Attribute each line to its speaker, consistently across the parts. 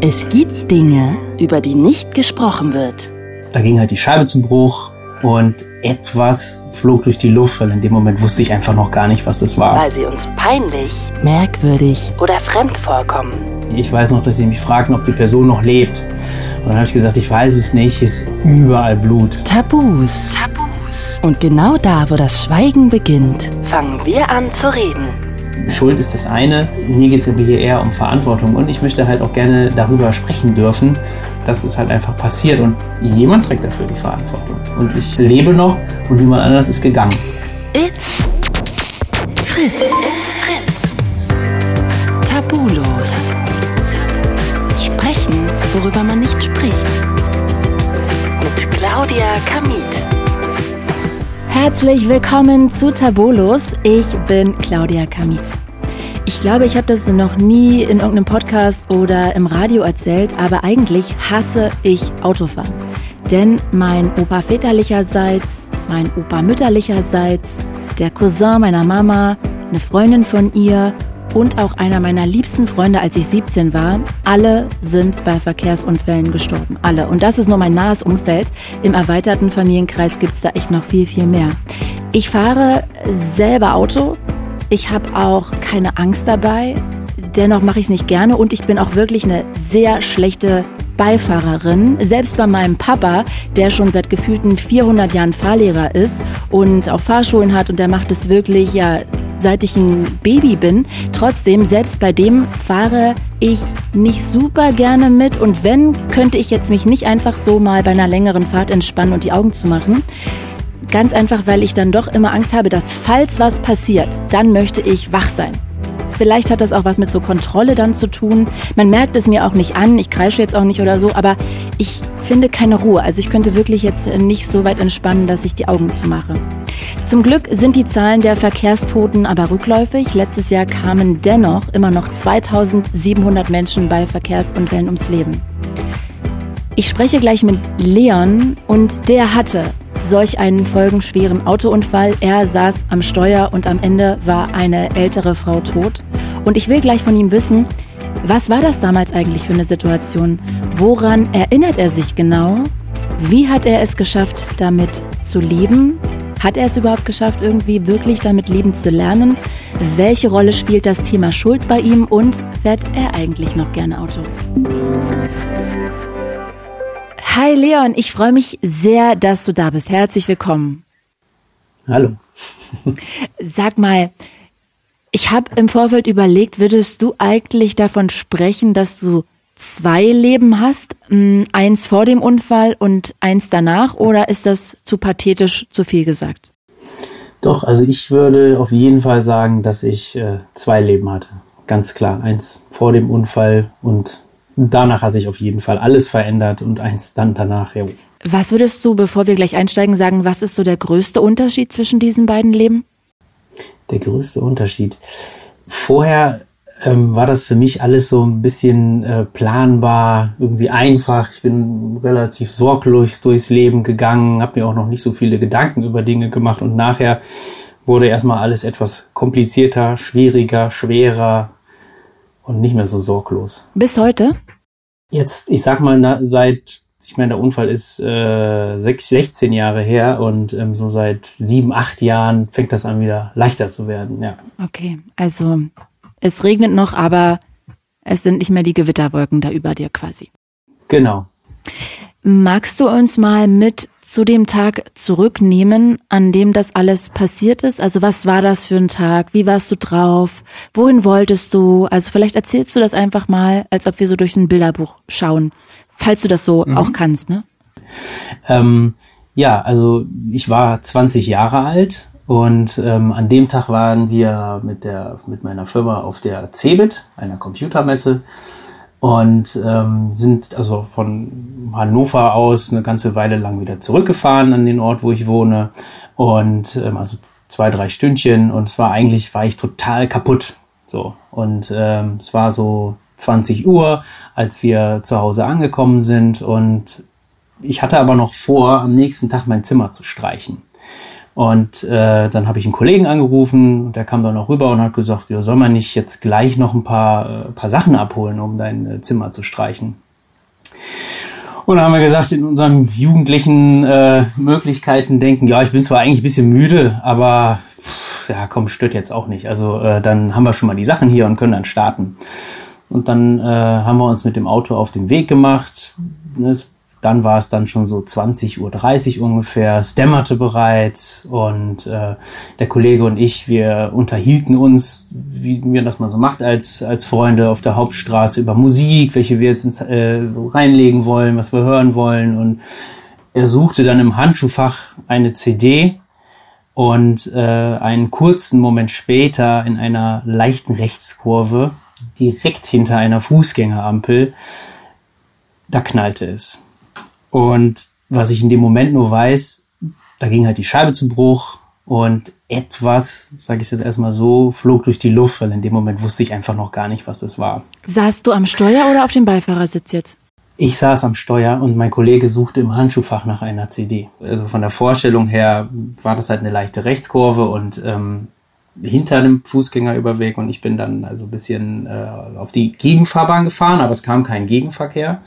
Speaker 1: Es gibt Dinge, über die nicht gesprochen wird.
Speaker 2: Da ging halt die Scheibe zum Bruch und etwas flog durch die Luft, weil in dem Moment wusste ich einfach noch gar nicht, was das war.
Speaker 1: Weil sie uns peinlich, merkwürdig oder fremd vorkommen.
Speaker 2: Ich weiß noch, dass sie mich fragten, ob die Person noch lebt. Und dann habe ich gesagt, ich weiß es nicht, ist überall Blut.
Speaker 1: Tabus. Tabus. Und genau da, wo das Schweigen beginnt, fangen wir an zu reden.
Speaker 2: Schuld ist das eine, mir geht es hier eher um Verantwortung und ich möchte halt auch gerne darüber sprechen dürfen, dass es halt einfach passiert und jemand trägt dafür die Verantwortung. Und ich lebe noch und jemand anders ist gegangen.
Speaker 1: It's
Speaker 3: Herzlich willkommen zu Tabulos. Ich bin Claudia Kamit. Ich glaube, ich habe das noch nie in irgendeinem Podcast oder im Radio erzählt, aber eigentlich hasse ich Autofahren. Denn mein Opa väterlicherseits, mein Opa mütterlicherseits, der Cousin meiner Mama, eine Freundin von ihr und auch einer meiner liebsten Freunde, als ich 17 war, alle sind bei Verkehrsunfällen gestorben. Alle. Und das ist nur mein nahes Umfeld. Im erweiterten Familienkreis gibt's da echt noch viel, viel mehr. Ich fahre selber Auto. Ich habe auch keine Angst dabei. Dennoch mache ich es nicht gerne und ich bin auch wirklich eine sehr schlechte Beifahrerin. Selbst bei meinem Papa, der schon seit gefühlten 400 Jahren Fahrlehrer ist und auch Fahrschulen hat und der macht es wirklich ja seit ich ein Baby bin. Trotzdem, selbst bei dem fahre ich nicht super gerne mit und wenn, könnte ich jetzt mich nicht einfach so mal bei einer längeren Fahrt entspannen und die Augen zu machen. Ganz einfach, weil ich dann doch immer Angst habe, dass falls was passiert, dann möchte ich wach sein. Vielleicht hat das auch was mit so Kontrolle dann zu tun. Man merkt es mir auch nicht an. Ich kreische jetzt auch nicht oder so, aber ich finde keine Ruhe. Also ich könnte wirklich jetzt nicht so weit entspannen, dass ich die Augen zumache. Zum Glück sind die Zahlen der Verkehrstoten aber rückläufig. Letztes Jahr kamen dennoch immer noch 2700 Menschen bei Verkehrsunfällen ums Leben. Ich spreche gleich mit Leon und der hatte solch einen folgenschweren Autounfall. Er saß am Steuer und am Ende war eine ältere Frau tot. Und ich will gleich von ihm wissen, was war das damals eigentlich für eine Situation? Woran erinnert er sich genau? Wie hat er es geschafft, damit zu leben? Hat er es überhaupt geschafft, irgendwie wirklich damit leben zu lernen? Welche Rolle spielt das Thema Schuld bei ihm und fährt er eigentlich noch gerne Auto? Hi Leon, ich freue mich sehr, dass du da bist. Herzlich willkommen.
Speaker 2: Hallo.
Speaker 3: Sag mal, ich habe im Vorfeld überlegt, würdest du eigentlich davon sprechen, dass du zwei Leben hast, hm, eins vor dem Unfall und eins danach, oder ist das zu pathetisch zu viel gesagt?
Speaker 2: Doch, also ich würde auf jeden Fall sagen, dass ich äh, zwei Leben hatte. Ganz klar. Eins vor dem Unfall und danach hat sich auf jeden Fall alles verändert und eins dann danach, ja.
Speaker 3: Was würdest du, bevor wir gleich einsteigen, sagen, was ist so der größte Unterschied zwischen diesen beiden Leben?
Speaker 2: Der größte Unterschied. Vorher ähm, war das für mich alles so ein bisschen äh, planbar, irgendwie einfach. Ich bin relativ sorglos durchs Leben gegangen, habe mir auch noch nicht so viele Gedanken über Dinge gemacht und nachher wurde erstmal alles etwas komplizierter, schwieriger, schwerer und nicht mehr so sorglos.
Speaker 3: Bis heute?
Speaker 2: Jetzt, ich sag mal, na, seit, ich meine, der Unfall ist äh, 6, 16 Jahre her und ähm, so seit sieben, acht Jahren fängt das an, wieder leichter zu werden, ja.
Speaker 3: Okay, also es regnet noch, aber es sind nicht mehr die Gewitterwolken da über dir quasi.
Speaker 2: Genau.
Speaker 3: Magst du uns mal mit zu dem Tag zurücknehmen, an dem das alles passiert ist? Also was war das für ein Tag? Wie warst du drauf? Wohin wolltest du? Also vielleicht erzählst du das einfach mal, als ob wir so durch ein Bilderbuch schauen, falls du das so mhm. auch kannst, ne?
Speaker 2: Ähm, ja, also ich war 20 Jahre alt und ähm, an dem Tag waren wir mit der mit meiner Firma auf der CeBIT, einer Computermesse und ähm, sind also von Hannover aus eine ganze Weile lang wieder zurückgefahren an den Ort, wo ich wohne. Und ähm, also zwei drei Stündchen. Und es war eigentlich war ich total kaputt. So. Und ähm, es war so 20 Uhr, als wir zu Hause angekommen sind. Und ich hatte aber noch vor, am nächsten Tag mein Zimmer zu streichen. Und äh, dann habe ich einen Kollegen angerufen, der kam dann noch rüber und hat gesagt, ja, soll man nicht jetzt gleich noch ein paar, äh, paar Sachen abholen, um dein äh, Zimmer zu streichen. Und dann haben wir gesagt, in unseren jugendlichen äh, Möglichkeiten denken, ja, ich bin zwar eigentlich ein bisschen müde, aber pff, ja, komm, stört jetzt auch nicht. Also äh, dann haben wir schon mal die Sachen hier und können dann starten. Und dann äh, haben wir uns mit dem Auto auf den Weg gemacht. Es dann war es dann schon so 20.30 Uhr ungefähr, es dämmerte bereits und äh, der Kollege und ich, wir unterhielten uns, wie wir das mal so macht als, als Freunde auf der Hauptstraße über Musik, welche wir jetzt ins, äh, reinlegen wollen, was wir hören wollen und er suchte dann im Handschuhfach eine CD und äh, einen kurzen Moment später in einer leichten Rechtskurve direkt hinter einer Fußgängerampel, da knallte es. Und was ich in dem Moment nur weiß, da ging halt die Scheibe zu Bruch und etwas, sage ich jetzt erstmal so, flog durch die Luft, weil in dem Moment wusste ich einfach noch gar nicht, was das war.
Speaker 3: Saßt du am Steuer oder auf dem Beifahrersitz jetzt?
Speaker 2: Ich saß am Steuer und mein Kollege suchte im Handschuhfach nach einer CD. Also von der Vorstellung her war das halt eine leichte Rechtskurve und ähm, hinter dem Fußgängerüberweg und ich bin dann also ein bisschen äh, auf die Gegenfahrbahn gefahren, aber es kam kein Gegenverkehr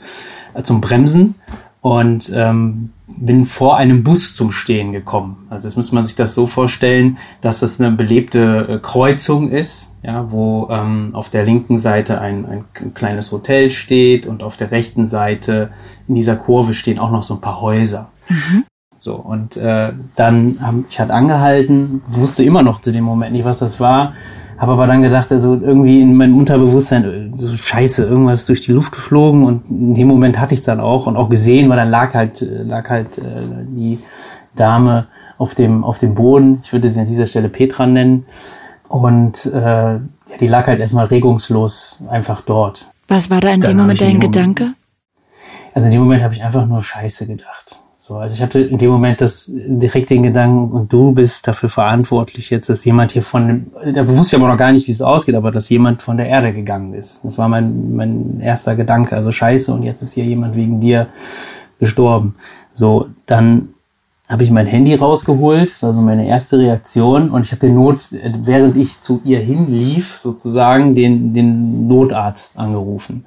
Speaker 2: äh, zum Bremsen und ähm, bin vor einem Bus zum Stehen gekommen. Also jetzt muss man sich das so vorstellen, dass das eine belebte äh, Kreuzung ist, ja, wo ähm, auf der linken Seite ein, ein kleines Hotel steht und auf der rechten Seite in dieser Kurve stehen auch noch so ein paar Häuser. Mhm. So, und äh, dann habe ich halt angehalten, wusste immer noch zu dem Moment nicht, was das war, habe aber dann gedacht, also irgendwie in meinem Unterbewusstsein, äh, so scheiße, irgendwas durch die Luft geflogen und in dem Moment hatte ich es dann auch und auch gesehen, weil dann lag halt, äh, lag halt äh, die Dame auf dem, auf dem Boden. Ich würde sie an dieser Stelle Petra nennen. Und äh, ja, die lag halt erstmal regungslos einfach dort.
Speaker 3: Was war da in dann dem Moment dein Gedanke?
Speaker 2: Also in dem Moment habe ich einfach nur Scheiße gedacht. So, also ich hatte in dem Moment das direkt den Gedanken, und du bist dafür verantwortlich jetzt, dass jemand hier von, da wusste ich aber noch gar nicht, wie es ausgeht, aber dass jemand von der Erde gegangen ist. Das war mein, mein erster Gedanke. Also scheiße, und jetzt ist hier jemand wegen dir gestorben. So, dann habe ich mein Handy rausgeholt, das war also meine erste Reaktion, und ich habe den Not, während ich zu ihr hinlief, sozusagen, den, den Notarzt angerufen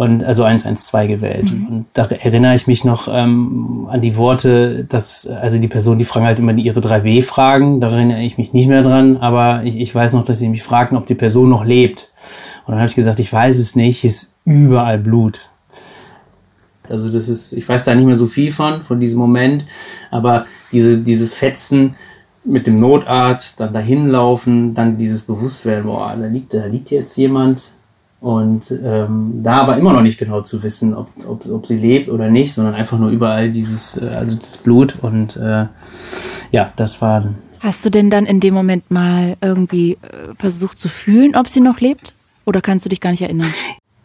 Speaker 2: und also 112 gewählt. Mhm. Und da erinnere ich mich noch ähm, an die Worte, dass also die Person, die fragen halt immer ihre 3W-Fragen, da erinnere ich mich nicht mehr dran, aber ich, ich weiß noch, dass sie mich fragten, ob die Person noch lebt. Und dann habe ich gesagt, ich weiß es nicht, hier ist überall Blut. Also das ist, ich weiß da nicht mehr so viel von, von diesem Moment, aber diese, diese Fetzen mit dem Notarzt, dann dahin laufen, dann dieses Bewusstwerden, boah, da liegt, da liegt jetzt jemand, und ähm, da aber immer noch nicht genau zu wissen, ob, ob, ob sie lebt oder nicht, sondern einfach nur überall dieses, äh, also das Blut und äh, ja, das war.
Speaker 3: Hast du denn dann in dem Moment mal irgendwie äh, versucht zu fühlen, ob sie noch lebt? Oder kannst du dich gar nicht erinnern?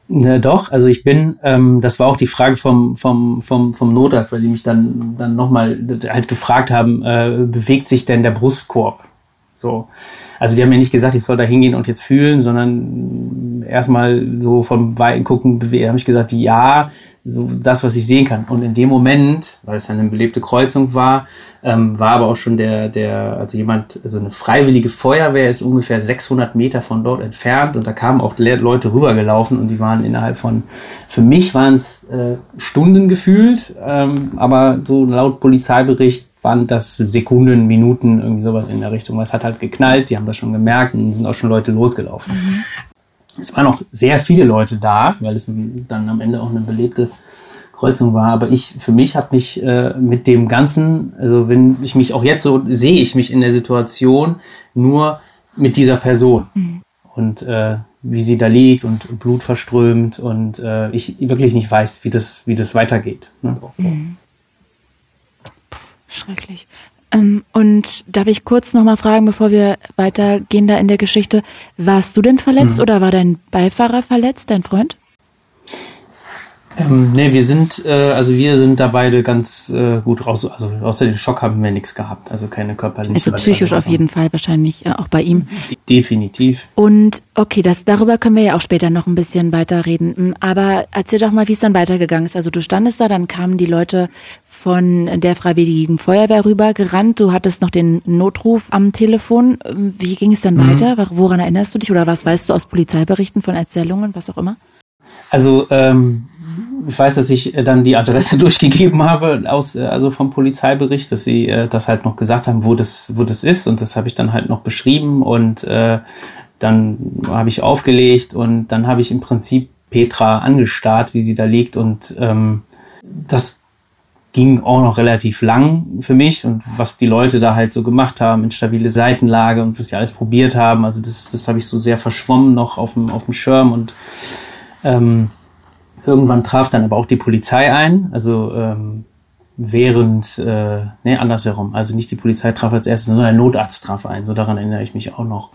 Speaker 2: Ja, doch, also ich bin, ähm, das war auch die Frage vom, vom, vom, vom Notarzt, weil die mich dann, dann nochmal halt gefragt haben, äh, bewegt sich denn der Brustkorb? So. Also die haben mir nicht gesagt, ich soll da hingehen und jetzt fühlen, sondern erstmal so vom Weiten gucken, habe ich gesagt, ja, so das, was ich sehen kann. Und in dem Moment, weil es eine belebte Kreuzung war, ähm, war aber auch schon der, der, also jemand, also eine freiwillige Feuerwehr ist ungefähr 600 Meter von dort entfernt und da kamen auch Leute rübergelaufen und die waren innerhalb von, für mich waren es äh, Stunden gefühlt, ähm, aber so laut Polizeibericht waren das Sekunden, Minuten, irgendwie sowas in der Richtung. Es hat halt geknallt, die haben das schon gemerkt und sind auch schon Leute losgelaufen. Mhm. Es waren auch sehr viele Leute da, weil es dann am Ende auch eine belebte Kreuzung war. Aber ich, für mich habe mich äh, mit dem Ganzen, also wenn ich mich auch jetzt so sehe, ich mich in der Situation nur mit dieser Person. Mhm. Und äh, wie sie da liegt und Blut verströmt und äh, ich wirklich nicht weiß, wie das, wie das weitergeht. Ne? Mhm.
Speaker 3: Schrecklich. Ähm, und darf ich kurz nochmal fragen, bevor wir weitergehen da in der Geschichte, warst du denn verletzt mhm. oder war dein Beifahrer verletzt, dein Freund?
Speaker 2: Ähm, nee, wir sind, äh, also wir sind da beide ganz äh, gut raus. Also außer den Schock haben wir nichts gehabt, also keine körperliche.
Speaker 3: Also psychisch auf jeden Fall wahrscheinlich, äh, auch bei ihm.
Speaker 2: Definitiv.
Speaker 3: Und okay, das darüber können wir ja auch später noch ein bisschen weiter reden. Hm, aber erzähl doch mal, wie es dann weitergegangen ist. Also du standest da, dann kamen die Leute von der Freiwilligen Feuerwehr rüber gerannt. Du hattest noch den Notruf am Telefon. Wie ging es dann mhm. weiter? Woran erinnerst du dich oder was weißt du aus Polizeiberichten, von Erzählungen, was auch immer?
Speaker 2: Also ähm, ich weiß, dass ich äh, dann die Adresse durchgegeben habe aus, äh, also vom Polizeibericht, dass sie äh, das halt noch gesagt haben, wo das, wo das ist. Und das habe ich dann halt noch beschrieben und äh, dann habe ich aufgelegt und dann habe ich im Prinzip Petra angestarrt, wie sie da liegt. Und ähm, das ging auch noch relativ lang für mich und was die Leute da halt so gemacht haben, instabile Seitenlage und was sie alles probiert haben, also das, das habe ich so sehr verschwommen noch auf dem, auf dem Schirm und ähm, Irgendwann traf dann aber auch die Polizei ein, also ähm, während, äh, nee, andersherum, also nicht die Polizei traf als erstes, sondern ein Notarzt traf ein, so daran erinnere ich mich auch noch.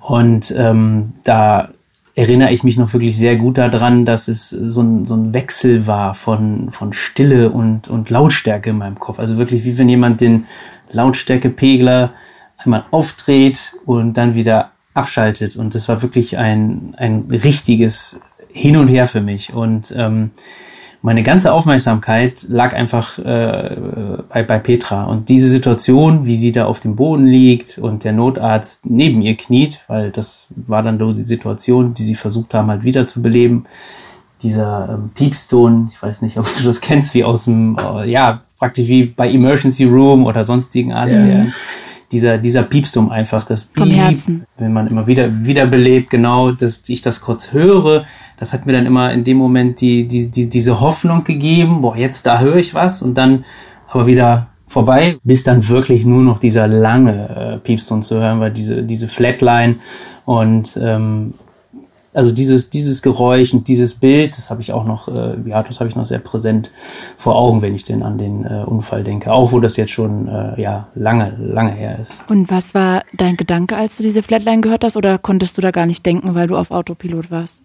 Speaker 2: Und ähm, da erinnere ich mich noch wirklich sehr gut daran, dass es so ein, so ein Wechsel war von, von Stille und, und Lautstärke in meinem Kopf. Also wirklich wie wenn jemand den Lautstärkepegler einmal aufdreht und dann wieder abschaltet. Und das war wirklich ein, ein richtiges hin und her für mich. Und ähm, meine ganze Aufmerksamkeit lag einfach äh, bei, bei Petra. Und diese Situation, wie sie da auf dem Boden liegt und der Notarzt neben ihr kniet, weil das war dann so die Situation, die sie versucht haben, halt wiederzubeleben. Dieser ähm, Piepston, ich weiß nicht, ob du das kennst, wie aus dem, äh, ja, praktisch wie bei Emergency Room oder sonstigen Arzt. Ja dieser, dieser Piepsum einfach, das
Speaker 3: Piep, Vom Herzen.
Speaker 2: wenn man immer wieder, wiederbelebt, genau, dass ich das kurz höre, das hat mir dann immer in dem Moment die, die, die, diese Hoffnung gegeben, boah, jetzt da höre ich was und dann aber wieder vorbei, bis dann wirklich nur noch dieser lange äh, Piepston zu hören war, diese, diese Flatline und ähm, also dieses, dieses Geräusch und dieses Bild, das habe ich auch noch, äh, ja, das habe ich noch sehr präsent vor Augen, wenn ich denn an den äh, Unfall denke. Auch wo das jetzt schon, äh, ja, lange, lange her ist.
Speaker 3: Und was war dein Gedanke, als du diese Flatline gehört hast, oder konntest du da gar nicht denken, weil du auf Autopilot warst?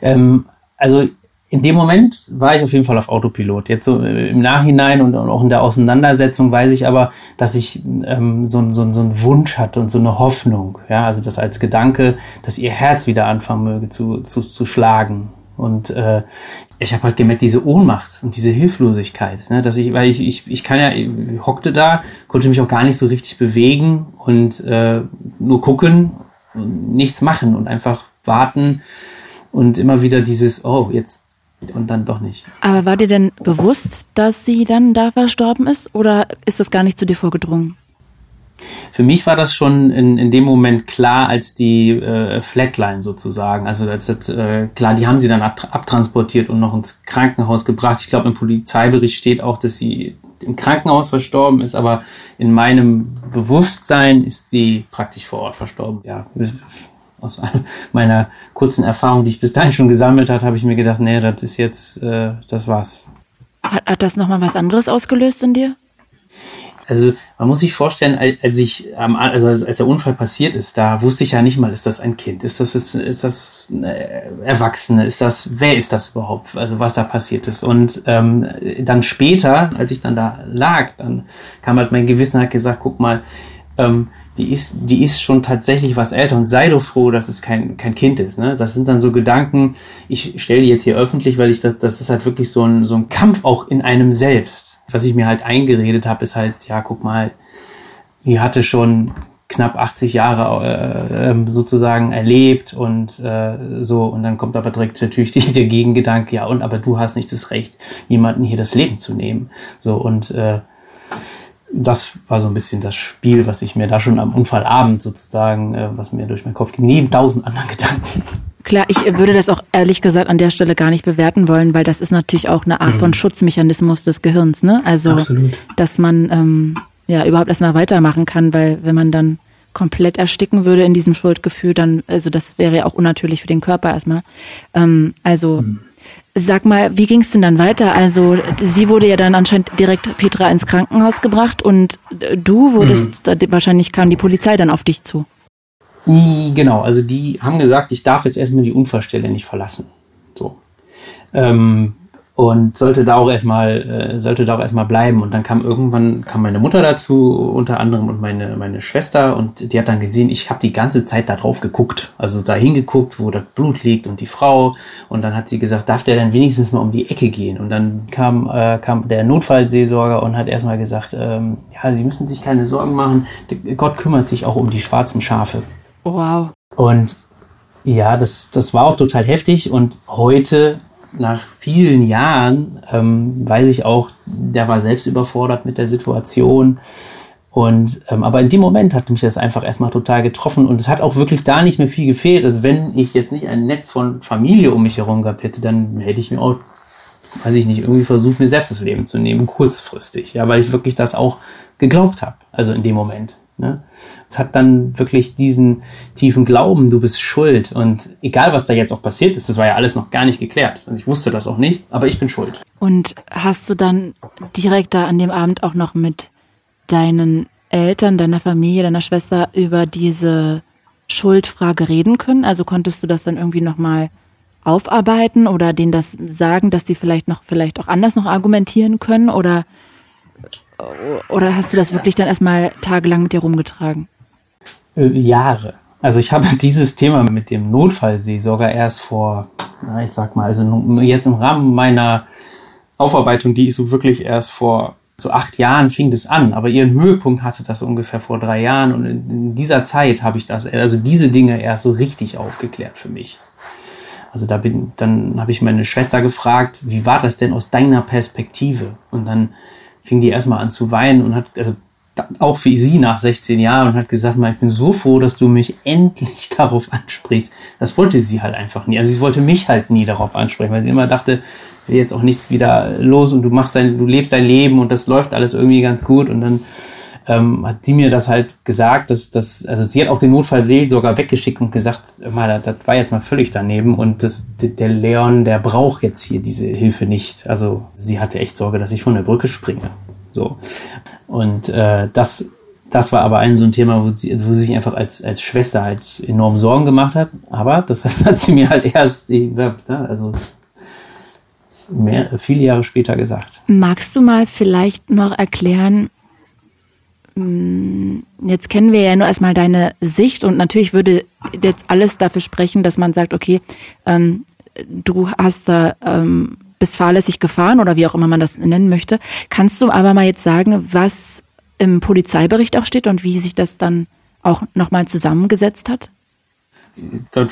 Speaker 2: Ähm, also in dem Moment war ich auf jeden Fall auf Autopilot. Jetzt so äh, im Nachhinein und auch in der Auseinandersetzung weiß ich aber, dass ich ähm, so, so, so einen Wunsch hatte und so eine Hoffnung. Ja, also das als Gedanke, dass ihr Herz wieder anfangen möge zu, zu, zu schlagen. Und äh, ich habe halt gemerkt, diese Ohnmacht und diese Hilflosigkeit, ne, dass ich, weil ich, ich, ich kann ja, ich hockte da, konnte mich auch gar nicht so richtig bewegen und äh, nur gucken und nichts machen und einfach warten und immer wieder dieses, oh, jetzt und dann doch nicht.
Speaker 3: Aber war dir denn bewusst, dass sie dann da verstorben ist oder ist das gar nicht zu dir vorgedrungen?
Speaker 2: Für mich war das schon in, in dem Moment klar, als die äh, Flatline sozusagen, also als das, äh, klar, die haben sie dann ab, abtransportiert und noch ins Krankenhaus gebracht. Ich glaube, im Polizeibericht steht auch, dass sie im Krankenhaus verstorben ist, aber in meinem Bewusstsein ist sie praktisch vor Ort verstorben. Ja, aus meiner kurzen Erfahrung, die ich bis dahin schon gesammelt habe, habe ich mir gedacht, nee, das ist jetzt, äh, das war's.
Speaker 3: Hat, hat das nochmal was anderes ausgelöst in dir?
Speaker 2: Also man muss sich vorstellen, als ich, also als der Unfall passiert ist, da wusste ich ja nicht mal, ist das ein Kind, ist das ist, ist das Erwachsene, ist das, wer ist das überhaupt, also was da passiert ist. Und ähm, dann später, als ich dann da lag, dann kam halt mein Gewissen hat gesagt, guck mal, ähm, die ist, die ist schon tatsächlich was älter und sei doch froh, dass es kein, kein Kind ist. Ne? Das sind dann so Gedanken, ich stelle die jetzt hier öffentlich, weil ich das, das ist halt wirklich so ein, so ein Kampf auch in einem selbst. Was ich mir halt eingeredet habe, ist halt, ja, guck mal, die hatte schon knapp 80 Jahre äh, ähm, sozusagen erlebt und äh, so und dann kommt aber direkt natürlich der Gegengedanke, ja und aber du hast nicht das Recht, jemanden hier das Leben zu nehmen. So und äh, das war so ein bisschen das Spiel, was ich mir da schon am Unfallabend sozusagen, äh, was mir durch meinen Kopf ging, neben tausend anderen Gedanken.
Speaker 3: Klar, ich würde das auch ehrlich gesagt an der Stelle gar nicht bewerten wollen, weil das ist natürlich auch eine Art mhm. von Schutzmechanismus des Gehirns, ne? Also, Absolut. dass man ähm, ja überhaupt erstmal weitermachen kann, weil wenn man dann komplett ersticken würde in diesem Schuldgefühl, dann, also das wäre ja auch unnatürlich für den Körper erstmal. Ähm, also mhm. Sag mal, wie ging es denn dann weiter? Also sie wurde ja dann anscheinend direkt Petra ins Krankenhaus gebracht und äh, du wurdest, mhm. wahrscheinlich kam die Polizei dann auf dich zu.
Speaker 2: Genau, also die haben gesagt, ich darf jetzt erstmal die Unfallstelle nicht verlassen. So. Ähm, und sollte da auch erstmal äh, sollte da auch erstmal bleiben. Und dann kam irgendwann kam meine Mutter dazu unter anderem und meine meine Schwester. Und die hat dann gesehen ich habe die ganze Zeit da drauf geguckt. Also da hingeguckt wo das Blut liegt und die Frau. Und dann hat sie gesagt darf der dann wenigstens mal um die Ecke gehen? Und dann kam äh, kam der Notfallseelsorger und hat erstmal gesagt ähm, ja sie müssen sich keine Sorgen machen. Gott kümmert sich auch um die schwarzen Schafe.
Speaker 3: Wow.
Speaker 2: Und ja das das war auch total heftig. Und heute nach vielen Jahren ähm, weiß ich auch, der war selbst überfordert mit der Situation. Und ähm, aber in dem Moment hat mich das einfach erstmal total getroffen und es hat auch wirklich da nicht mehr viel gefehlt. Also wenn ich jetzt nicht ein Netz von Familie um mich herum gehabt hätte, dann hätte ich mir auch, weiß ich nicht, irgendwie versucht, mir selbst das Leben zu nehmen, kurzfristig. Ja, weil ich wirklich das auch geglaubt habe. Also in dem Moment. Ne? Es hat dann wirklich diesen tiefen Glauben, du bist schuld. Und egal, was da jetzt auch passiert ist, das war ja alles noch gar nicht geklärt. Und ich wusste das auch nicht, aber ich bin schuld.
Speaker 3: Und hast du dann direkt da an dem Abend auch noch mit deinen Eltern, deiner Familie, deiner Schwester über diese Schuldfrage reden können? Also konntest du das dann irgendwie nochmal aufarbeiten oder denen das sagen, dass die vielleicht noch, vielleicht auch anders noch argumentieren können? Oder oder hast du das wirklich dann erstmal tagelang mit dir rumgetragen?
Speaker 2: Äh, Jahre. Also ich habe dieses Thema mit dem Notfallseelsorger erst vor, na, ich sag mal, also jetzt im Rahmen meiner Aufarbeitung, die ist so wirklich erst vor so acht Jahren fing das an, aber ihren Höhepunkt hatte das ungefähr vor drei Jahren und in dieser Zeit habe ich das, also diese Dinge erst so richtig aufgeklärt für mich. Also da bin, dann habe ich meine Schwester gefragt, wie war das denn aus deiner Perspektive? Und dann fing die erstmal an zu weinen und hat, also auch wie sie nach 16 Jahren und hat gesagt, ich bin so froh, dass du mich endlich darauf ansprichst. Das wollte sie halt einfach nie. Also sie wollte mich halt nie darauf ansprechen, weil sie immer dachte, jetzt auch nichts wieder los und du machst dein, du lebst dein Leben und das läuft alles irgendwie ganz gut und dann ähm, hat sie mir das halt gesagt, dass das, also sie hat auch den Notfallsee sogar weggeschickt und gesagt, mal, das, war jetzt mal völlig daneben und das, der Leon, der braucht jetzt hier diese Hilfe nicht. Also sie hatte echt Sorge, dass ich von der Brücke springe. So. Und äh, das, das war aber ein so ein Thema, wo sie, wo sie sich einfach als, als Schwester halt enorm Sorgen gemacht hat. Aber das hat sie mir halt erst, also mehr, viele Jahre später gesagt.
Speaker 3: Magst du mal vielleicht noch erklären, Jetzt kennen wir ja nur erstmal deine Sicht und natürlich würde jetzt alles dafür sprechen, dass man sagt, okay, ähm, du hast da ähm, bist fahrlässig gefahren oder wie auch immer man das nennen möchte. Kannst du aber mal jetzt sagen, was im Polizeibericht auch steht und wie sich das dann auch nochmal zusammengesetzt hat?
Speaker 2: Dann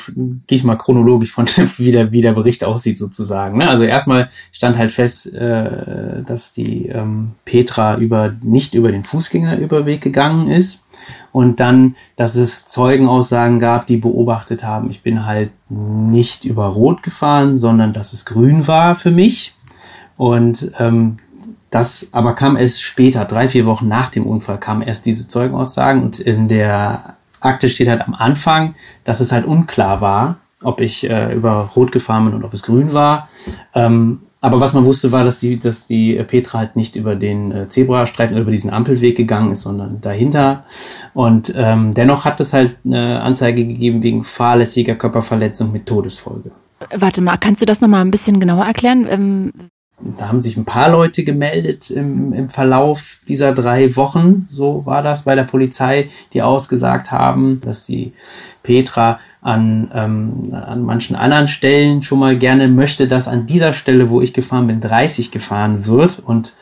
Speaker 2: gehe ich mal chronologisch von wie der, wie der Bericht aussieht sozusagen. Ne? Also erstmal stand halt fest, äh, dass die ähm, Petra über nicht über den Fußgängerüberweg gegangen ist und dann, dass es Zeugenaussagen gab, die beobachtet haben, ich bin halt nicht über Rot gefahren, sondern dass es grün war für mich und ähm, das aber kam erst später, drei, vier Wochen nach dem Unfall, kamen erst diese Zeugenaussagen und in der Akte steht halt am Anfang, dass es halt unklar war, ob ich äh, über Rot gefahren bin und ob es grün war. Ähm, aber was man wusste, war, dass die, dass die Petra halt nicht über den äh, Zebrastreifen, über diesen Ampelweg gegangen ist, sondern dahinter. Und ähm, dennoch hat es halt eine Anzeige gegeben wegen fahrlässiger Körperverletzung mit Todesfolge.
Speaker 3: Warte mal, kannst du das nochmal ein bisschen genauer erklären? Ähm
Speaker 2: da haben sich ein paar Leute gemeldet im, im Verlauf dieser drei Wochen, so war das bei der Polizei, die ausgesagt haben, dass die Petra an, ähm, an manchen anderen Stellen schon mal gerne möchte, dass an dieser Stelle, wo ich gefahren bin, 30 gefahren wird. Und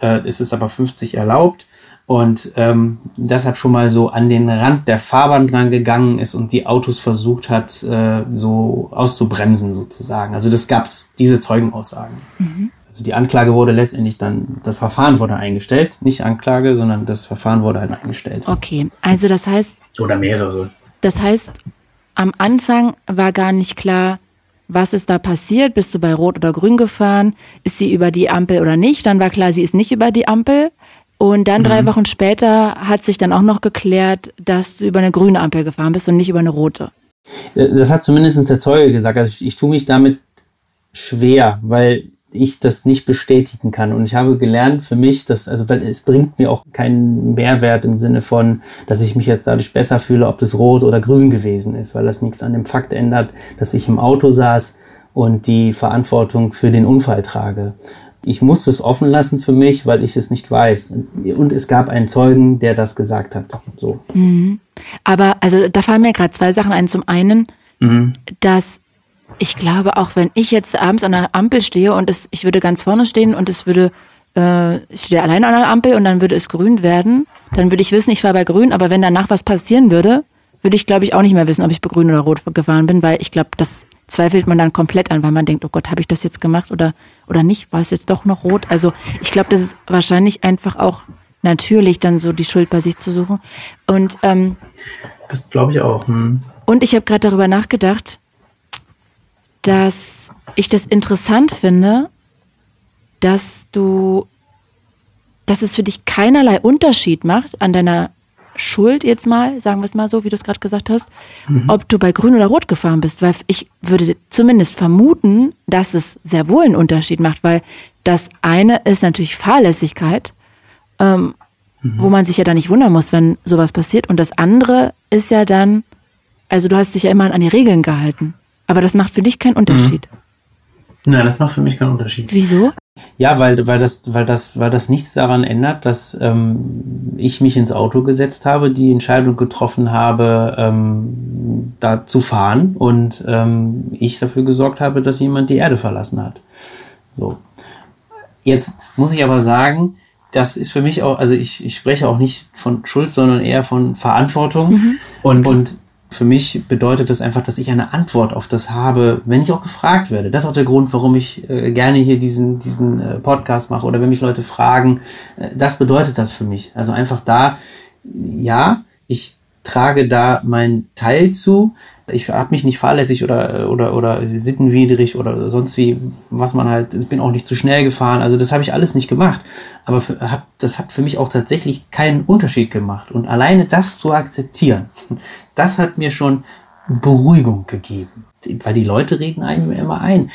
Speaker 2: äh, es ist aber 50 erlaubt und ähm, deshalb schon mal so an den Rand der Fahrbahn dran gegangen ist und die Autos versucht hat, äh, so auszubremsen sozusagen. Also das gab diese Zeugenaussagen. Mhm. Also die Anklage wurde letztendlich dann, das Verfahren wurde eingestellt, nicht Anklage, sondern das Verfahren wurde halt eingestellt.
Speaker 3: Okay, also das heißt.
Speaker 2: Oder mehrere.
Speaker 3: Das heißt, am Anfang war gar nicht klar, was ist da passiert? Bist du bei Rot oder Grün gefahren? Ist sie über die Ampel oder nicht? Dann war klar, sie ist nicht über die Ampel. Und dann mhm. drei Wochen später hat sich dann auch noch geklärt, dass du über eine grüne Ampel gefahren bist und nicht über eine rote.
Speaker 2: Das hat zumindest der Zeuge gesagt. Also ich, ich tue mich damit schwer, weil ich das nicht bestätigen kann. Und ich habe gelernt für mich, dass, also weil es bringt mir auch keinen Mehrwert im Sinne von, dass ich mich jetzt dadurch besser fühle, ob das rot oder grün gewesen ist, weil das nichts an dem Fakt ändert, dass ich im Auto saß und die Verantwortung für den Unfall trage. Ich musste es offen lassen für mich, weil ich es nicht weiß. Und es gab einen Zeugen, der das gesagt hat. So.
Speaker 3: Mhm. Aber also da fallen mir gerade zwei Sachen ein. Zum einen, mhm. dass ich glaube, auch wenn ich jetzt abends an der Ampel stehe und es, ich würde ganz vorne stehen und es würde, äh, ich stehe alleine an der Ampel und dann würde es grün werden, dann würde ich wissen, ich fahre bei grün, aber wenn danach was passieren würde, würde ich, glaube ich, auch nicht mehr wissen, ob ich bei grün oder rot gefahren bin, weil ich glaube, das zweifelt man dann komplett an, weil man denkt, oh Gott, habe ich das jetzt gemacht oder, oder nicht? War es jetzt doch noch rot? Also ich glaube, das ist wahrscheinlich einfach auch natürlich, dann so die Schuld bei sich zu suchen. Und ähm,
Speaker 2: das glaube ich auch. Hm.
Speaker 3: Und ich habe gerade darüber nachgedacht, dass ich das interessant finde, dass du, dass es für dich keinerlei Unterschied macht an deiner Schuld jetzt mal, sagen wir es mal so, wie du es gerade gesagt hast, mhm. ob du bei grün oder rot gefahren bist, weil ich würde zumindest vermuten, dass es sehr wohl einen Unterschied macht, weil das eine ist natürlich Fahrlässigkeit, ähm, mhm. wo man sich ja da nicht wundern muss, wenn sowas passiert, und das andere ist ja dann, also du hast dich ja immer an die Regeln gehalten, aber das macht für dich keinen Unterschied. Mhm.
Speaker 2: Nein, das macht für mich keinen Unterschied.
Speaker 3: Wieso?
Speaker 2: Ja, weil, weil, das, weil, das, weil das nichts daran ändert, dass ähm, ich mich ins Auto gesetzt habe, die Entscheidung getroffen habe, ähm, da zu fahren und ähm, ich dafür gesorgt habe, dass jemand die Erde verlassen hat. So. Jetzt muss ich aber sagen, das ist für mich auch, also ich, ich spreche auch nicht von Schuld, sondern eher von Verantwortung. Mhm. Und, und für mich bedeutet das einfach, dass ich eine Antwort auf das habe, wenn ich auch gefragt werde. Das ist auch der Grund, warum ich äh, gerne hier diesen, diesen äh, Podcast mache oder wenn mich Leute fragen. Äh, das bedeutet das für mich. Also einfach da, ja, ich trage da meinen Teil zu. Ich habe mich nicht fahrlässig oder, oder, oder sittenwidrig oder sonst wie, was man halt, ich bin auch nicht zu schnell gefahren. Also das habe ich alles nicht gemacht. Aber für, hab, das hat für mich auch tatsächlich keinen Unterschied gemacht. Und alleine das zu akzeptieren, das hat mir schon Beruhigung gegeben. Weil die Leute reden einem immer ein.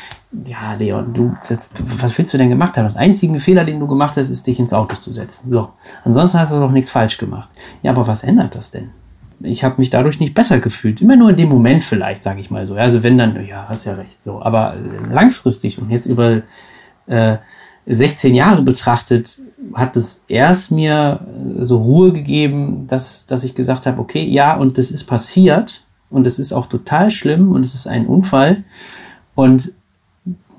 Speaker 2: Ja, Leon, du, das, was willst du denn gemacht haben? Das einzige Fehler, den du gemacht hast, ist, dich ins Auto zu setzen. So. Ansonsten hast du doch nichts falsch gemacht. Ja, aber was ändert das denn? Ich habe mich dadurch nicht besser gefühlt. Immer nur in dem Moment vielleicht, sage ich mal so. Also wenn dann, ja, hast ja recht, so. Aber langfristig und jetzt über äh, 16 Jahre betrachtet, hat es erst mir so Ruhe gegeben, dass, dass ich gesagt habe, okay, ja, und das ist passiert und es ist auch total schlimm und es ist ein Unfall und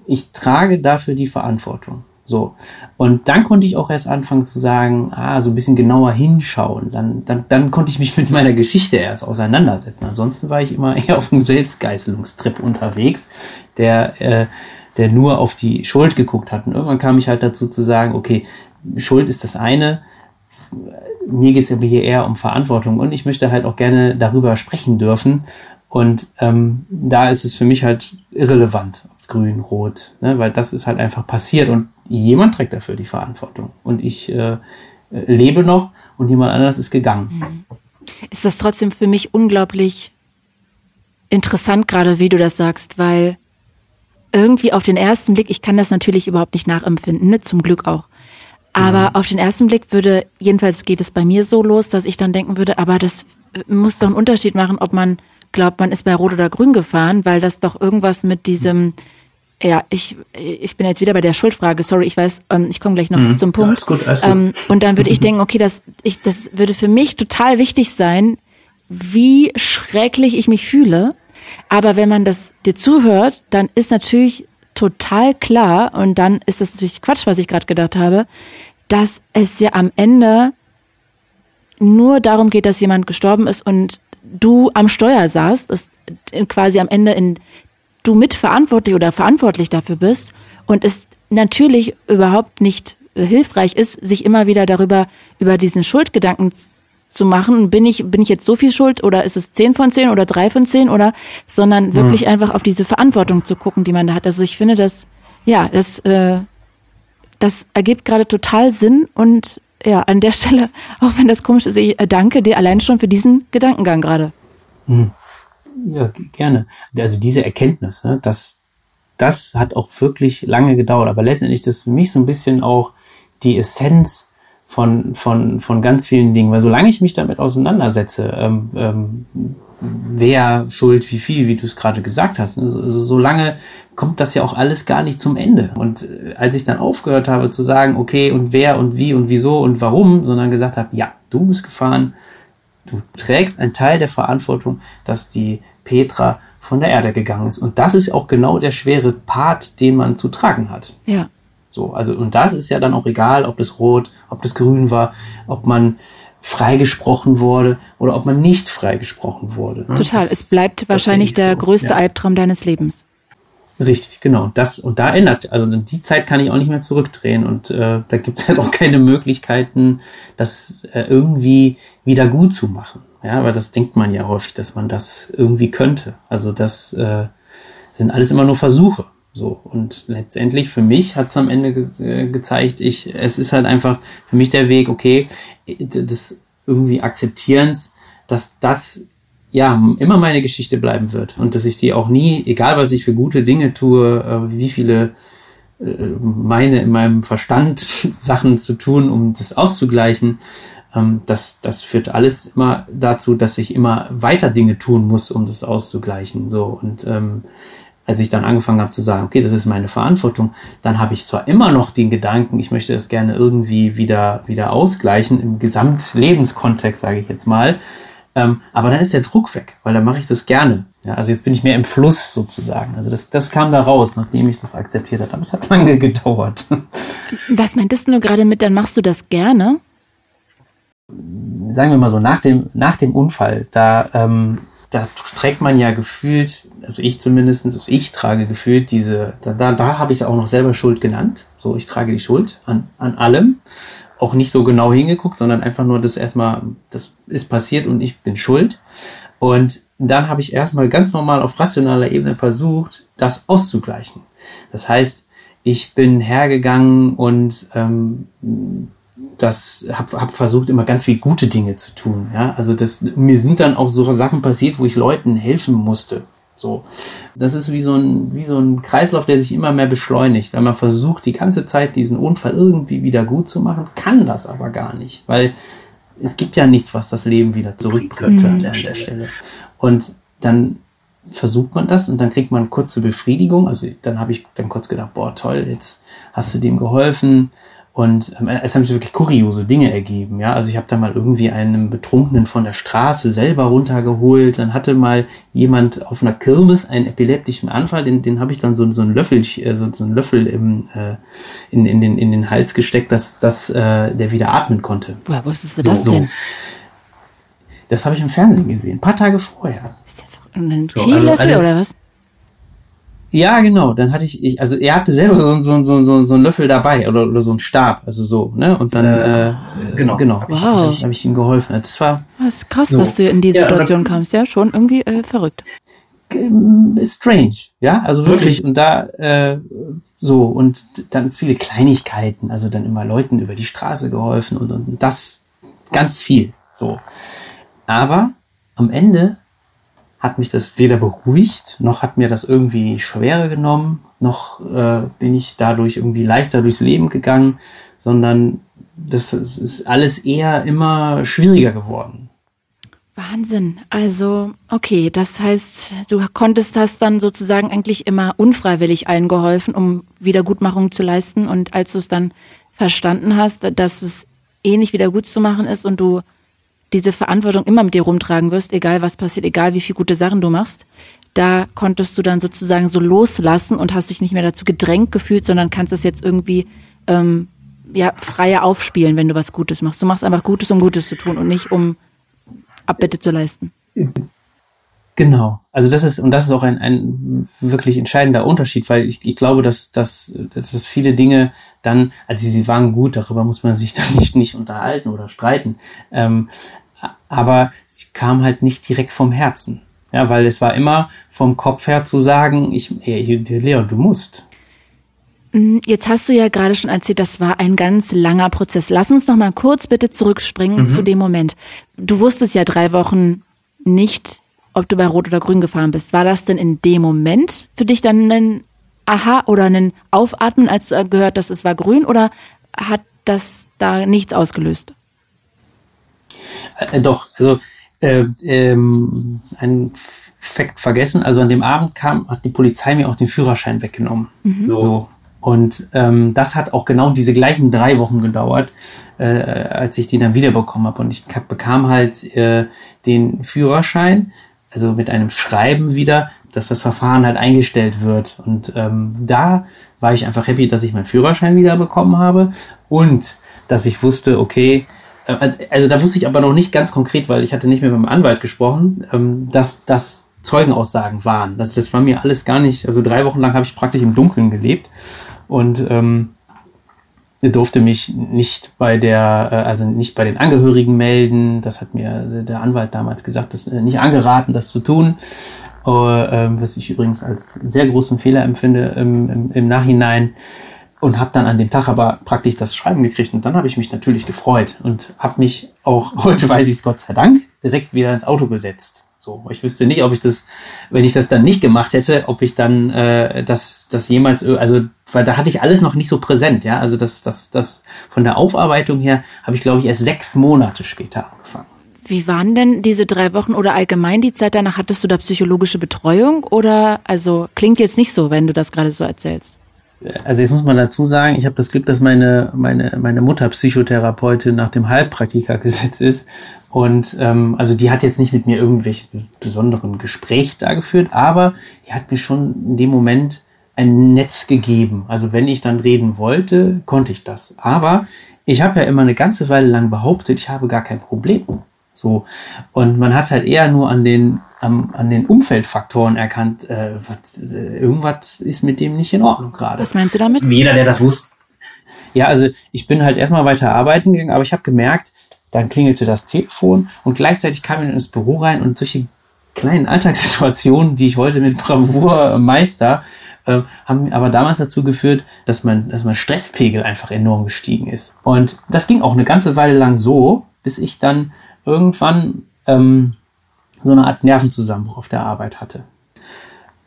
Speaker 2: ich trage dafür die Verantwortung. So. Und dann konnte ich auch erst anfangen zu sagen, ah, so ein bisschen genauer hinschauen. Dann, dann, dann konnte ich mich mit meiner Geschichte erst auseinandersetzen. Ansonsten war ich immer eher auf einem Selbstgeißelungstrip unterwegs, der, äh, der nur auf die Schuld geguckt hat. Und irgendwann kam ich halt dazu zu sagen, okay, Schuld ist das eine, mir geht's aber hier eher um Verantwortung und ich möchte halt auch gerne darüber sprechen dürfen. Und ähm, da ist es für mich halt irrelevant, grün, rot, ne? weil das ist halt einfach passiert und jemand trägt dafür die Verantwortung. Und ich äh, lebe noch und jemand anders ist gegangen.
Speaker 3: Mhm. Ist das trotzdem für mich unglaublich interessant, gerade wie du das sagst, weil irgendwie auf den ersten Blick, ich kann das natürlich überhaupt nicht nachempfinden, ne? zum Glück auch. Aber mhm. auf den ersten Blick würde, jedenfalls geht es bei mir so los, dass ich dann denken würde, aber das muss doch einen Unterschied machen, ob man glaubt, man ist bei Rot oder Grün gefahren, weil das doch irgendwas mit diesem ja, ich, ich bin jetzt wieder bei der Schuldfrage. Sorry, ich weiß, ähm, ich komme gleich noch mhm. zum Punkt. Ja, alles gut, alles gut. Ähm, und dann würde ich denken, okay, das, ich, das würde für mich total wichtig sein, wie schrecklich ich mich fühle. Aber wenn man das dir zuhört, dann ist natürlich total klar, und dann ist das natürlich Quatsch, was ich gerade gedacht habe, dass es ja am Ende nur darum geht, dass jemand gestorben ist und du am Steuer saßt, ist quasi am Ende in du mitverantwortlich oder verantwortlich dafür bist und es natürlich überhaupt nicht hilfreich ist, sich immer wieder darüber, über diesen Schuldgedanken zu machen, bin ich, bin ich jetzt so viel schuld oder ist es 10 von 10 oder 3 von 10 oder, sondern wirklich mhm. einfach auf diese Verantwortung zu gucken, die man da hat. Also ich finde das, ja, das, äh, das ergibt gerade total Sinn und ja, an der Stelle, auch wenn das komisch ist, ich danke dir allein schon für diesen Gedankengang gerade.
Speaker 2: Mhm. Ja, gerne. Also diese Erkenntnis, ne, das, das hat auch wirklich lange gedauert. Aber letztendlich ist das für mich so ein bisschen auch die Essenz von, von, von ganz vielen Dingen. Weil solange ich mich damit auseinandersetze, ähm, ähm, wer schuld, wie viel, wie du es gerade gesagt hast, ne, so, solange kommt das ja auch alles gar nicht zum Ende. Und äh, als ich dann aufgehört habe zu sagen, okay, und wer und wie und wieso und warum, sondern gesagt habe, ja, du bist gefahren, du trägst einen Teil der Verantwortung, dass die Petra von der Erde gegangen ist. Und das ist auch genau der schwere Part, den man zu tragen hat.
Speaker 3: Ja.
Speaker 2: So, also, und das ist ja dann auch egal, ob das rot, ob das grün war, ob man freigesprochen wurde oder ob man nicht freigesprochen wurde.
Speaker 3: Total. Das, es bleibt wahrscheinlich der so. größte ja. Albtraum deines Lebens.
Speaker 2: Richtig, genau. Das und da ändert, also die Zeit kann ich auch nicht mehr zurückdrehen und äh, da gibt es halt auch keine Möglichkeiten, das äh, irgendwie wieder gut zu machen. Ja, weil das denkt man ja häufig, dass man das irgendwie könnte. Also das äh, sind alles immer nur Versuche. So, und letztendlich für mich hat es am Ende ge äh, gezeigt, ich, es ist halt einfach für mich der Weg, okay, des irgendwie Akzeptierens, dass das ja immer meine Geschichte bleiben wird und dass ich die auch nie, egal was ich für gute Dinge tue, äh, wie viele äh, meine in meinem Verstand Sachen zu tun, um das auszugleichen, ähm, das, das führt alles immer dazu, dass ich immer weiter Dinge tun muss, um das auszugleichen. So und ähm, als ich dann angefangen habe zu sagen, okay, das ist meine Verantwortung, dann habe ich zwar immer noch den Gedanken, ich möchte das gerne irgendwie wieder, wieder ausgleichen im Gesamtlebenskontext, sage ich jetzt mal, ähm, aber dann ist der Druck weg, weil dann mache ich das gerne. Ja, also jetzt bin ich mehr im Fluss sozusagen. Also das, das kam da raus, nachdem ich das akzeptiert habe. Aber es hat lange gedauert.
Speaker 3: Was meintest du gerade mit, dann machst du das gerne?
Speaker 2: Sagen wir mal so, nach dem, nach dem Unfall, da ähm, da trägt man ja gefühlt, also ich zumindest, also ich trage gefühlt diese, da, da, da habe ich es auch noch selber Schuld genannt. So, ich trage die Schuld an, an allem. Auch nicht so genau hingeguckt, sondern einfach nur das erstmal, das ist passiert und ich bin schuld. Und dann habe ich erstmal ganz normal auf rationaler Ebene versucht, das auszugleichen. Das heißt, ich bin hergegangen und ähm, das habe hab versucht immer ganz viel gute Dinge zu tun. Ja, also das mir sind dann auch so Sachen passiert, wo ich Leuten helfen musste. So, das ist wie so ein wie so ein Kreislauf, der sich immer mehr beschleunigt, weil man versucht die ganze Zeit diesen Unfall irgendwie wieder gut zu machen, kann das aber gar nicht, weil es gibt ja nichts, was das Leben wieder zurückbringt an der Stelle. Und dann versucht man das und dann kriegt man kurze Befriedigung. Also dann habe ich dann kurz gedacht, boah toll, jetzt hast du dem geholfen und ähm, es haben sich wirklich kuriose Dinge ergeben. Ja, also ich habe da mal irgendwie einen Betrunkenen von der Straße selber runtergeholt. Dann hatte mal jemand auf einer Kirmes einen epileptischen Anfall. Den, den habe ich dann so, so einen Löffel, äh, so, so einen Löffel im, äh, in, in, den, in den Hals gesteckt, dass, dass äh, der wieder atmen konnte.
Speaker 3: Woher wusstest du so, das denn? So.
Speaker 2: Das habe ich im Fernsehen gesehen, ein paar Tage vorher.
Speaker 3: Ist ja ein so, also oder was?
Speaker 2: Ja, genau. Dann hatte ich, ich also er hatte selber so, so, so, so, so einen Löffel dabei oder, oder so einen Stab, also so, ne? Und dann, äh, äh genau, genau. Wow. Habe ich, hab ich ihm geholfen. Das war.
Speaker 3: Das ist krass, so. dass du in die Situation ja, kamst, ja, schon irgendwie äh, verrückt.
Speaker 2: Strange, ja, also wirklich. Und da äh, so und dann viele Kleinigkeiten, also dann immer Leuten über die Straße geholfen und, und das ganz viel. So, aber am Ende hat mich das weder beruhigt, noch hat mir das irgendwie schwerer genommen, noch äh, bin ich dadurch irgendwie leichter durchs Leben gegangen, sondern das, das ist alles eher immer schwieriger geworden.
Speaker 3: Wahnsinn. Also, okay, das heißt, du konntest das dann sozusagen eigentlich immer unfreiwillig allen geholfen, um Wiedergutmachung zu leisten. Und als du es dann verstanden hast, dass es eh nicht wieder gut zu machen ist und du diese Verantwortung immer mit dir rumtragen wirst, egal was passiert, egal wie viele gute Sachen du machst, da konntest du dann sozusagen so loslassen und hast dich nicht mehr dazu gedrängt gefühlt, sondern kannst es jetzt irgendwie ähm, ja, freier aufspielen, wenn du was Gutes machst. Du machst einfach Gutes, um Gutes zu tun und nicht um Abbitte zu leisten.
Speaker 2: Genau. Also das ist, und das ist auch ein, ein wirklich entscheidender Unterschied, weil ich, ich glaube, dass, dass, dass viele Dinge dann, also sie waren gut, darüber muss man sich dann nicht, nicht unterhalten oder streiten. Ähm, aber sie kam halt nicht direkt vom Herzen. Ja, weil es war immer vom Kopf her zu sagen, ich, ey, Leon, du musst.
Speaker 3: Mm, jetzt hast du ja gerade schon erzählt, das war ein ganz langer Prozess. Lass uns noch mal kurz bitte zurückspringen mhm. zu dem Moment. Du wusstest ja drei Wochen nicht, ob du bei Rot oder Grün gefahren bist. War das denn in dem Moment für dich dann ein Aha oder ein Aufatmen, als du gehört, dass es war grün? Oder hat das da nichts ausgelöst?
Speaker 2: Äh, doch, also äh, ähm, ein Fakt vergessen. Also an dem Abend kam, hat die Polizei mir auch den Führerschein weggenommen. Mhm. So. Und ähm, das hat auch genau diese gleichen drei Wochen gedauert, äh, als ich den dann wiederbekommen habe. Und ich bekam halt äh, den Führerschein, also mit einem Schreiben wieder, dass das Verfahren halt eingestellt wird. Und ähm, da war ich einfach happy, dass ich meinen Führerschein wiederbekommen habe und dass ich wusste, okay, äh, also da wusste ich aber noch nicht ganz konkret, weil ich hatte nicht mehr mit meinem Anwalt gesprochen, ähm, dass das Zeugenaussagen waren. Das, das war mir alles gar nicht, also drei Wochen lang habe ich praktisch im Dunkeln gelebt und ähm, durfte mich nicht bei der, äh, also nicht bei den Angehörigen melden. Das hat mir der Anwalt damals gesagt, das äh, nicht angeraten, das zu tun. Uh, was ich übrigens als sehr großen Fehler empfinde im, im, im Nachhinein und habe dann an dem Tag aber praktisch das Schreiben gekriegt und dann habe ich mich natürlich gefreut und habe mich auch heute weiß ich es Gott sei Dank direkt wieder ins Auto gesetzt. So, ich wüsste nicht, ob ich das, wenn ich das dann nicht gemacht hätte, ob ich dann äh, das, das jemals, also weil da hatte ich alles noch nicht so präsent, ja. Also das, das, das von der Aufarbeitung her habe ich glaube ich erst sechs Monate später angefangen.
Speaker 3: Wie waren denn diese drei Wochen oder allgemein die Zeit danach? Hattest du da psychologische Betreuung oder also klingt jetzt nicht so, wenn du das gerade so erzählst?
Speaker 2: also jetzt muss man dazu sagen, ich habe das Glück, dass meine, meine, meine Mutter Psychotherapeutin nach dem Heilpraktikergesetz ist. Und ähm, also die hat jetzt nicht mit mir irgendwelche besonderen Gespräche da geführt, aber die hat mir schon in dem Moment ein Netz gegeben. Also wenn ich dann reden wollte, konnte ich das. Aber ich habe ja immer eine ganze Weile lang behauptet, ich habe gar kein Problem. So. Und man hat halt eher nur an den am, an den Umfeldfaktoren erkannt, äh, was, äh, irgendwas ist mit dem nicht in Ordnung gerade.
Speaker 3: Was meinst du damit?
Speaker 2: Jeder, der das wusste. Ja, also ich bin halt erstmal weiter arbeiten gegangen, aber ich habe gemerkt, dann klingelte das Telefon und gleichzeitig kam ich ins Büro rein und solche kleinen Alltagssituationen, die ich heute mit Bravour meister, äh, haben aber damals dazu geführt, dass mein, dass mein Stresspegel einfach enorm gestiegen ist. Und das ging auch eine ganze Weile lang so, bis ich dann irgendwann ähm, so eine Art Nervenzusammenbruch auf der Arbeit hatte.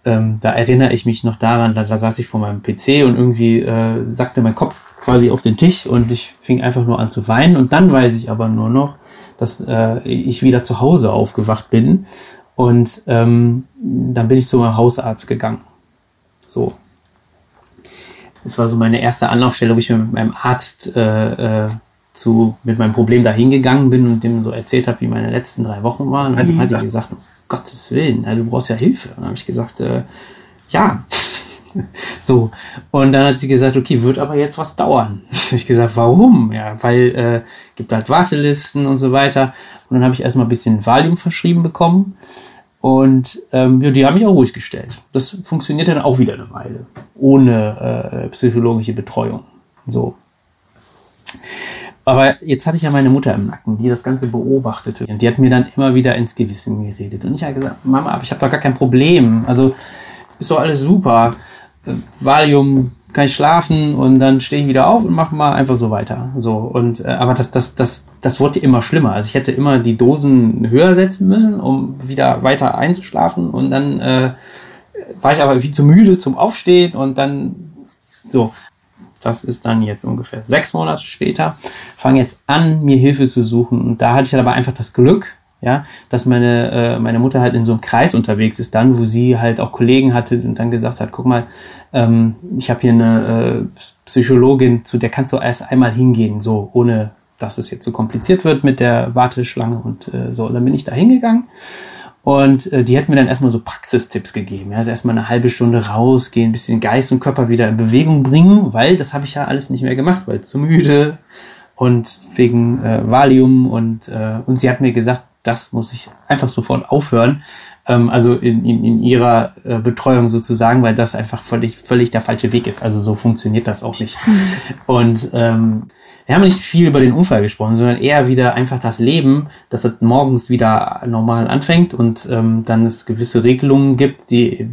Speaker 2: Ähm, da erinnere ich mich noch daran, da, da saß ich vor meinem PC und irgendwie äh, sackte mein Kopf quasi auf den Tisch und ich fing einfach nur an zu weinen und dann weiß ich aber nur noch, dass äh, ich wieder zu Hause aufgewacht bin und ähm, dann bin ich zu meinem Hausarzt gegangen. So. Das war so meine erste Anlaufstelle, wo ich mit meinem Arzt äh, äh, zu, mit meinem Problem da hingegangen bin und dem so erzählt habe, wie meine letzten drei Wochen waren, dann hat sie gesagt, um Gottes Willen, also du brauchst ja Hilfe. Und dann habe ich gesagt, äh, ja. so. Und dann hat sie gesagt, okay, wird aber jetzt was dauern. habe ich gesagt, warum? Ja, weil äh, gibt halt Wartelisten und so weiter. Und dann habe ich erstmal ein bisschen Valium verschrieben bekommen. Und ähm, ja, die haben mich auch ruhig gestellt. Das funktioniert dann auch wieder eine Weile. Ohne äh, psychologische Betreuung. So. Aber jetzt hatte ich ja meine Mutter im Nacken, die das Ganze beobachtete. Und die hat mir dann immer wieder ins Gewissen geredet. Und ich habe gesagt, Mama, aber ich habe doch gar kein Problem. Also ist doch alles super. Äh, Valium kann ich schlafen und dann stehe ich wieder auf und mache mal einfach so weiter. So und äh, aber das das das das wurde immer schlimmer. Also ich hätte immer die Dosen höher setzen müssen, um wieder weiter einzuschlafen und dann äh, war ich aber wie zu müde zum Aufstehen und dann so. Das ist dann jetzt ungefähr sechs Monate später. Fange jetzt an, mir Hilfe zu suchen. Und da hatte ich dann aber einfach das Glück, ja, dass meine, äh, meine Mutter halt in so einem Kreis unterwegs ist dann, wo sie halt auch Kollegen hatte und dann gesagt hat, guck mal, ähm, ich habe hier eine äh, Psychologin, zu der kannst du erst einmal hingehen, so, ohne dass es jetzt so kompliziert wird mit der Warteschlange und äh, so. Und dann bin ich da hingegangen und äh, die hat mir dann erstmal so Praxistipps gegeben. Ja? Also erstmal eine halbe Stunde rausgehen, bisschen Geist und Körper wieder in Bewegung bringen, weil das habe ich ja alles nicht mehr gemacht, weil zu müde und wegen äh, Valium und, äh, und sie hat mir gesagt, das muss ich einfach sofort aufhören. Ähm, also in, in, in ihrer äh, Betreuung sozusagen, weil das einfach völlig, völlig der falsche Weg ist. Also so funktioniert das auch nicht. Und ähm, wir haben nicht viel über den Unfall gesprochen, sondern eher wieder einfach das Leben, dass es morgens wieder normal anfängt und ähm, dann es gewisse Regelungen gibt, die,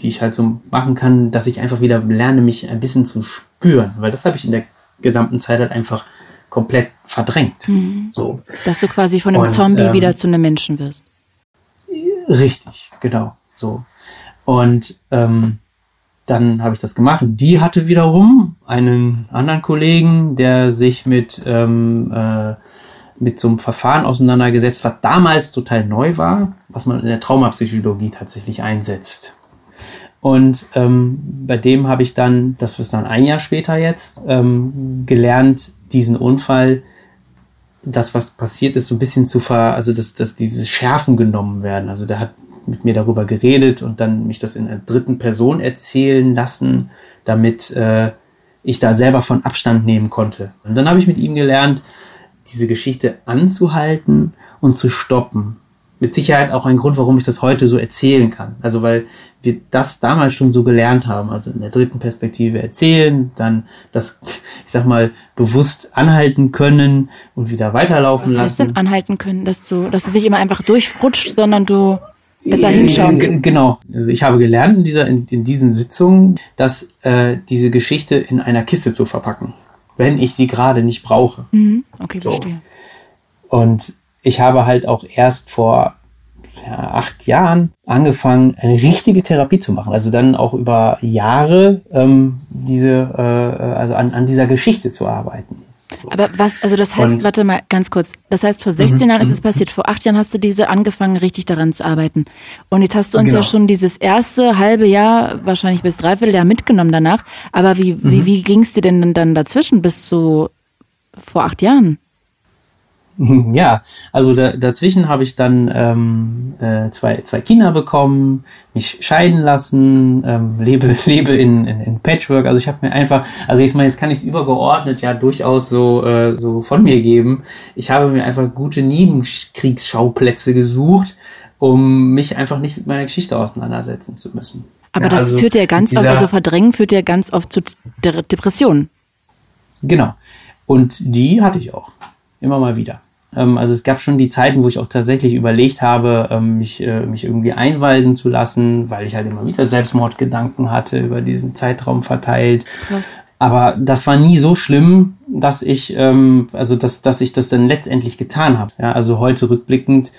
Speaker 2: die ich halt so machen kann, dass ich einfach wieder lerne, mich ein bisschen zu spüren, weil das habe ich in der gesamten Zeit halt einfach komplett verdrängt. Mhm. So.
Speaker 3: Dass du quasi von einem und, Zombie ähm, wieder zu einem Menschen wirst.
Speaker 2: Richtig, genau. So. Und ähm, dann habe ich das gemacht und die hatte wiederum einen anderen Kollegen, der sich mit, ähm, äh, mit so einem Verfahren auseinandergesetzt, was damals total neu war, was man in der Traumapsychologie tatsächlich einsetzt. Und ähm, bei dem habe ich dann, das ist dann ein Jahr später jetzt, ähm, gelernt, diesen Unfall, das, was passiert ist, so ein bisschen zu ver, also dass, dass diese Schärfen genommen werden. Also der hat mit mir darüber geredet und dann mich das in einer dritten Person erzählen lassen, damit äh, ich da selber von Abstand nehmen konnte. Und dann habe ich mit ihm gelernt, diese Geschichte anzuhalten und zu stoppen mit Sicherheit auch ein Grund, warum ich das heute so erzählen kann. Also weil wir das damals schon so gelernt haben, also in der dritten Perspektive erzählen, dann das, ich sag mal, bewusst anhalten können und wieder weiterlaufen lassen. Was heißt
Speaker 3: denn anhalten können, dass du, dass es nicht immer einfach durchrutscht, sondern du besser hinschauen.
Speaker 2: Genau. Also ich habe gelernt in dieser, in, in diesen Sitzungen, dass äh, diese Geschichte in einer Kiste zu verpacken, wenn ich sie gerade nicht brauche.
Speaker 3: Mhm. Okay, so. verstehe.
Speaker 2: Und ich habe halt auch erst vor ja, acht Jahren angefangen, eine richtige Therapie zu machen. Also dann auch über Jahre ähm, diese, äh, also an, an dieser Geschichte zu arbeiten.
Speaker 3: Aber was, also das heißt, und, warte mal ganz kurz, das heißt, vor 16 Jahren ist es mhm. passiert, vor acht Jahren hast du diese angefangen, richtig daran zu arbeiten. Und jetzt hast du uns genau. ja schon dieses erste halbe Jahr, wahrscheinlich bis dreiviertel Jahr mitgenommen danach. Aber wie, mhm. wie, wie ging es dir denn dann dazwischen bis zu vor acht Jahren?
Speaker 2: Ja, also da, dazwischen habe ich dann ähm, äh, zwei, zwei Kinder bekommen, mich scheiden lassen, ähm, lebe, lebe in, in, in Patchwork. Also ich habe mir einfach, also ich meine, jetzt kann ich es übergeordnet ja durchaus so, äh, so von mir geben. Ich habe mir einfach gute Nebenkriegsschauplätze gesucht, um mich einfach nicht mit meiner Geschichte auseinandersetzen zu müssen.
Speaker 3: Aber ja, das also führt ja ganz oft, also Verdrängen führt ja ganz oft zu De Depressionen.
Speaker 2: Genau. Und die hatte ich auch. Immer mal wieder. Ähm, also es gab schon die Zeiten, wo ich auch tatsächlich überlegt habe, ähm, mich, äh, mich irgendwie einweisen zu lassen, weil ich halt immer wieder Selbstmordgedanken hatte, über diesen Zeitraum verteilt. Was? Aber das war nie so schlimm, dass ich, ähm, also dass, dass ich das dann letztendlich getan habe. Ja, also heute rückblickend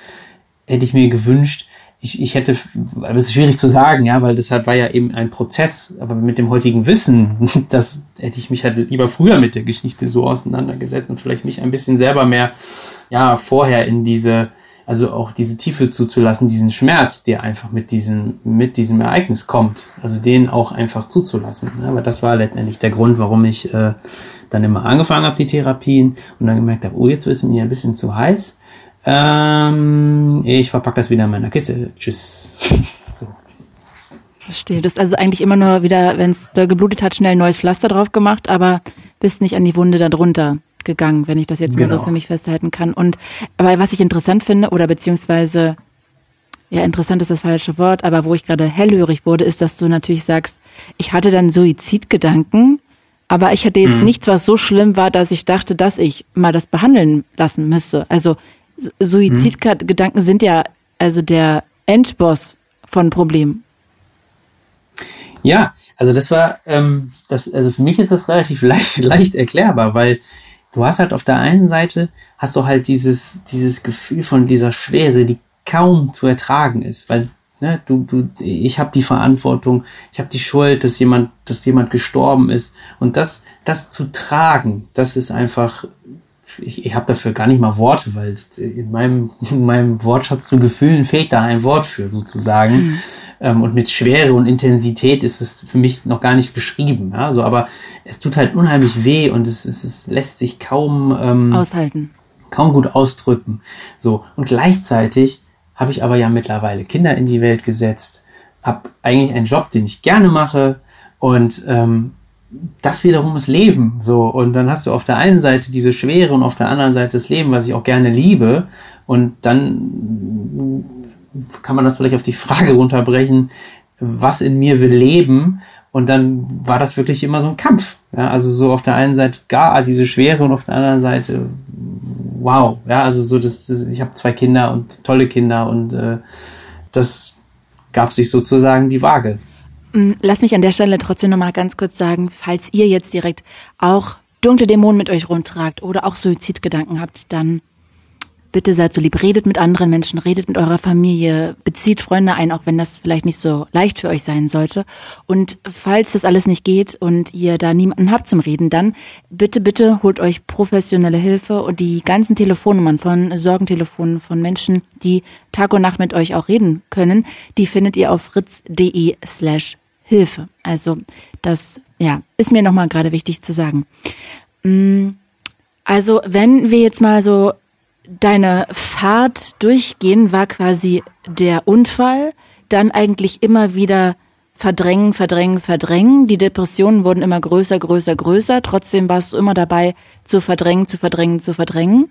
Speaker 2: hätte ich mir gewünscht, ich, ich hätte, das ist schwierig zu sagen, ja, weil deshalb war ja eben ein Prozess, aber mit dem heutigen Wissen, das hätte ich mich halt lieber früher mit der Geschichte so auseinandergesetzt und vielleicht mich ein bisschen selber mehr, ja, vorher in diese, also auch diese Tiefe zuzulassen, diesen Schmerz, der einfach mit diesem, mit diesem Ereignis kommt, also den auch einfach zuzulassen. Aber das war letztendlich der Grund, warum ich äh, dann immer angefangen habe, die Therapien und dann gemerkt habe, oh, jetzt wird es mir ein bisschen zu heiß ähm, ich verpacke das wieder in meiner Kiste. Tschüss. so.
Speaker 3: Verstehe. Du hast also eigentlich immer nur wieder, wenn es geblutet hat, schnell ein neues Pflaster drauf gemacht, aber bist nicht an die Wunde darunter gegangen, wenn ich das jetzt genau. mal so genau. für mich festhalten kann. Und aber was ich interessant finde, oder beziehungsweise ja, interessant ist das falsche Wort, aber wo ich gerade hellhörig wurde, ist, dass du natürlich sagst, ich hatte dann Suizidgedanken, aber ich hatte jetzt mhm. nichts, was so schlimm war, dass ich dachte, dass ich mal das behandeln lassen müsste. Also Suizidgedanken sind ja also der Endboss von Problemen.
Speaker 2: Ja, also das war, ähm, das, also für mich ist das relativ leicht, leicht erklärbar, weil du hast halt auf der einen Seite hast du halt dieses, dieses Gefühl von dieser Schwere, die kaum zu ertragen ist, weil ne, du, du, ich habe die Verantwortung, ich habe die Schuld, dass jemand, dass jemand gestorben ist und das, das zu tragen, das ist einfach ich, ich habe dafür gar nicht mal Worte, weil in meinem, in meinem Wortschatz zu Gefühlen fehlt da ein Wort für sozusagen. Mhm. Ähm, und mit Schwere und Intensität ist es für mich noch gar nicht beschrieben. Ja? So, aber es tut halt unheimlich weh und es, es, es lässt sich kaum
Speaker 3: ähm, aushalten.
Speaker 2: Kaum gut ausdrücken. So, und gleichzeitig habe ich aber ja mittlerweile Kinder in die Welt gesetzt, habe eigentlich einen Job, den ich gerne mache und ähm, das wiederum ist Leben. So. Und dann hast du auf der einen Seite diese Schwere und auf der anderen Seite das Leben, was ich auch gerne liebe. Und dann kann man das vielleicht auf die Frage runterbrechen, was in mir will leben? Und dann war das wirklich immer so ein Kampf. Ja, also so auf der einen Seite gar diese Schwere und auf der anderen Seite wow. Ja, also so das, das ich habe zwei Kinder und tolle Kinder und äh, das gab sich sozusagen die Waage.
Speaker 3: Mm, lass mich an der Stelle trotzdem nochmal ganz kurz sagen, falls ihr jetzt direkt auch dunkle Dämonen mit euch rumtragt oder auch Suizidgedanken habt, dann bitte seid so lieb, redet mit anderen Menschen, redet mit eurer Familie, bezieht Freunde ein, auch wenn das vielleicht nicht so leicht für euch sein sollte. Und falls das alles nicht geht und ihr da niemanden habt zum Reden, dann bitte, bitte holt euch professionelle Hilfe und die ganzen Telefonnummern von Sorgentelefonen von Menschen, die Tag und Nacht mit euch auch reden können, die findet ihr auf fritz.de slash Hilfe. Also das ja, ist mir nochmal gerade wichtig zu sagen. Mm, also wenn wir jetzt mal so deine Fahrt durchgehen, war quasi der Unfall, dann eigentlich immer wieder verdrängen, verdrängen, verdrängen. Die Depressionen wurden immer größer, größer, größer. Trotzdem warst du immer dabei, zu verdrängen, zu verdrängen, zu verdrängen.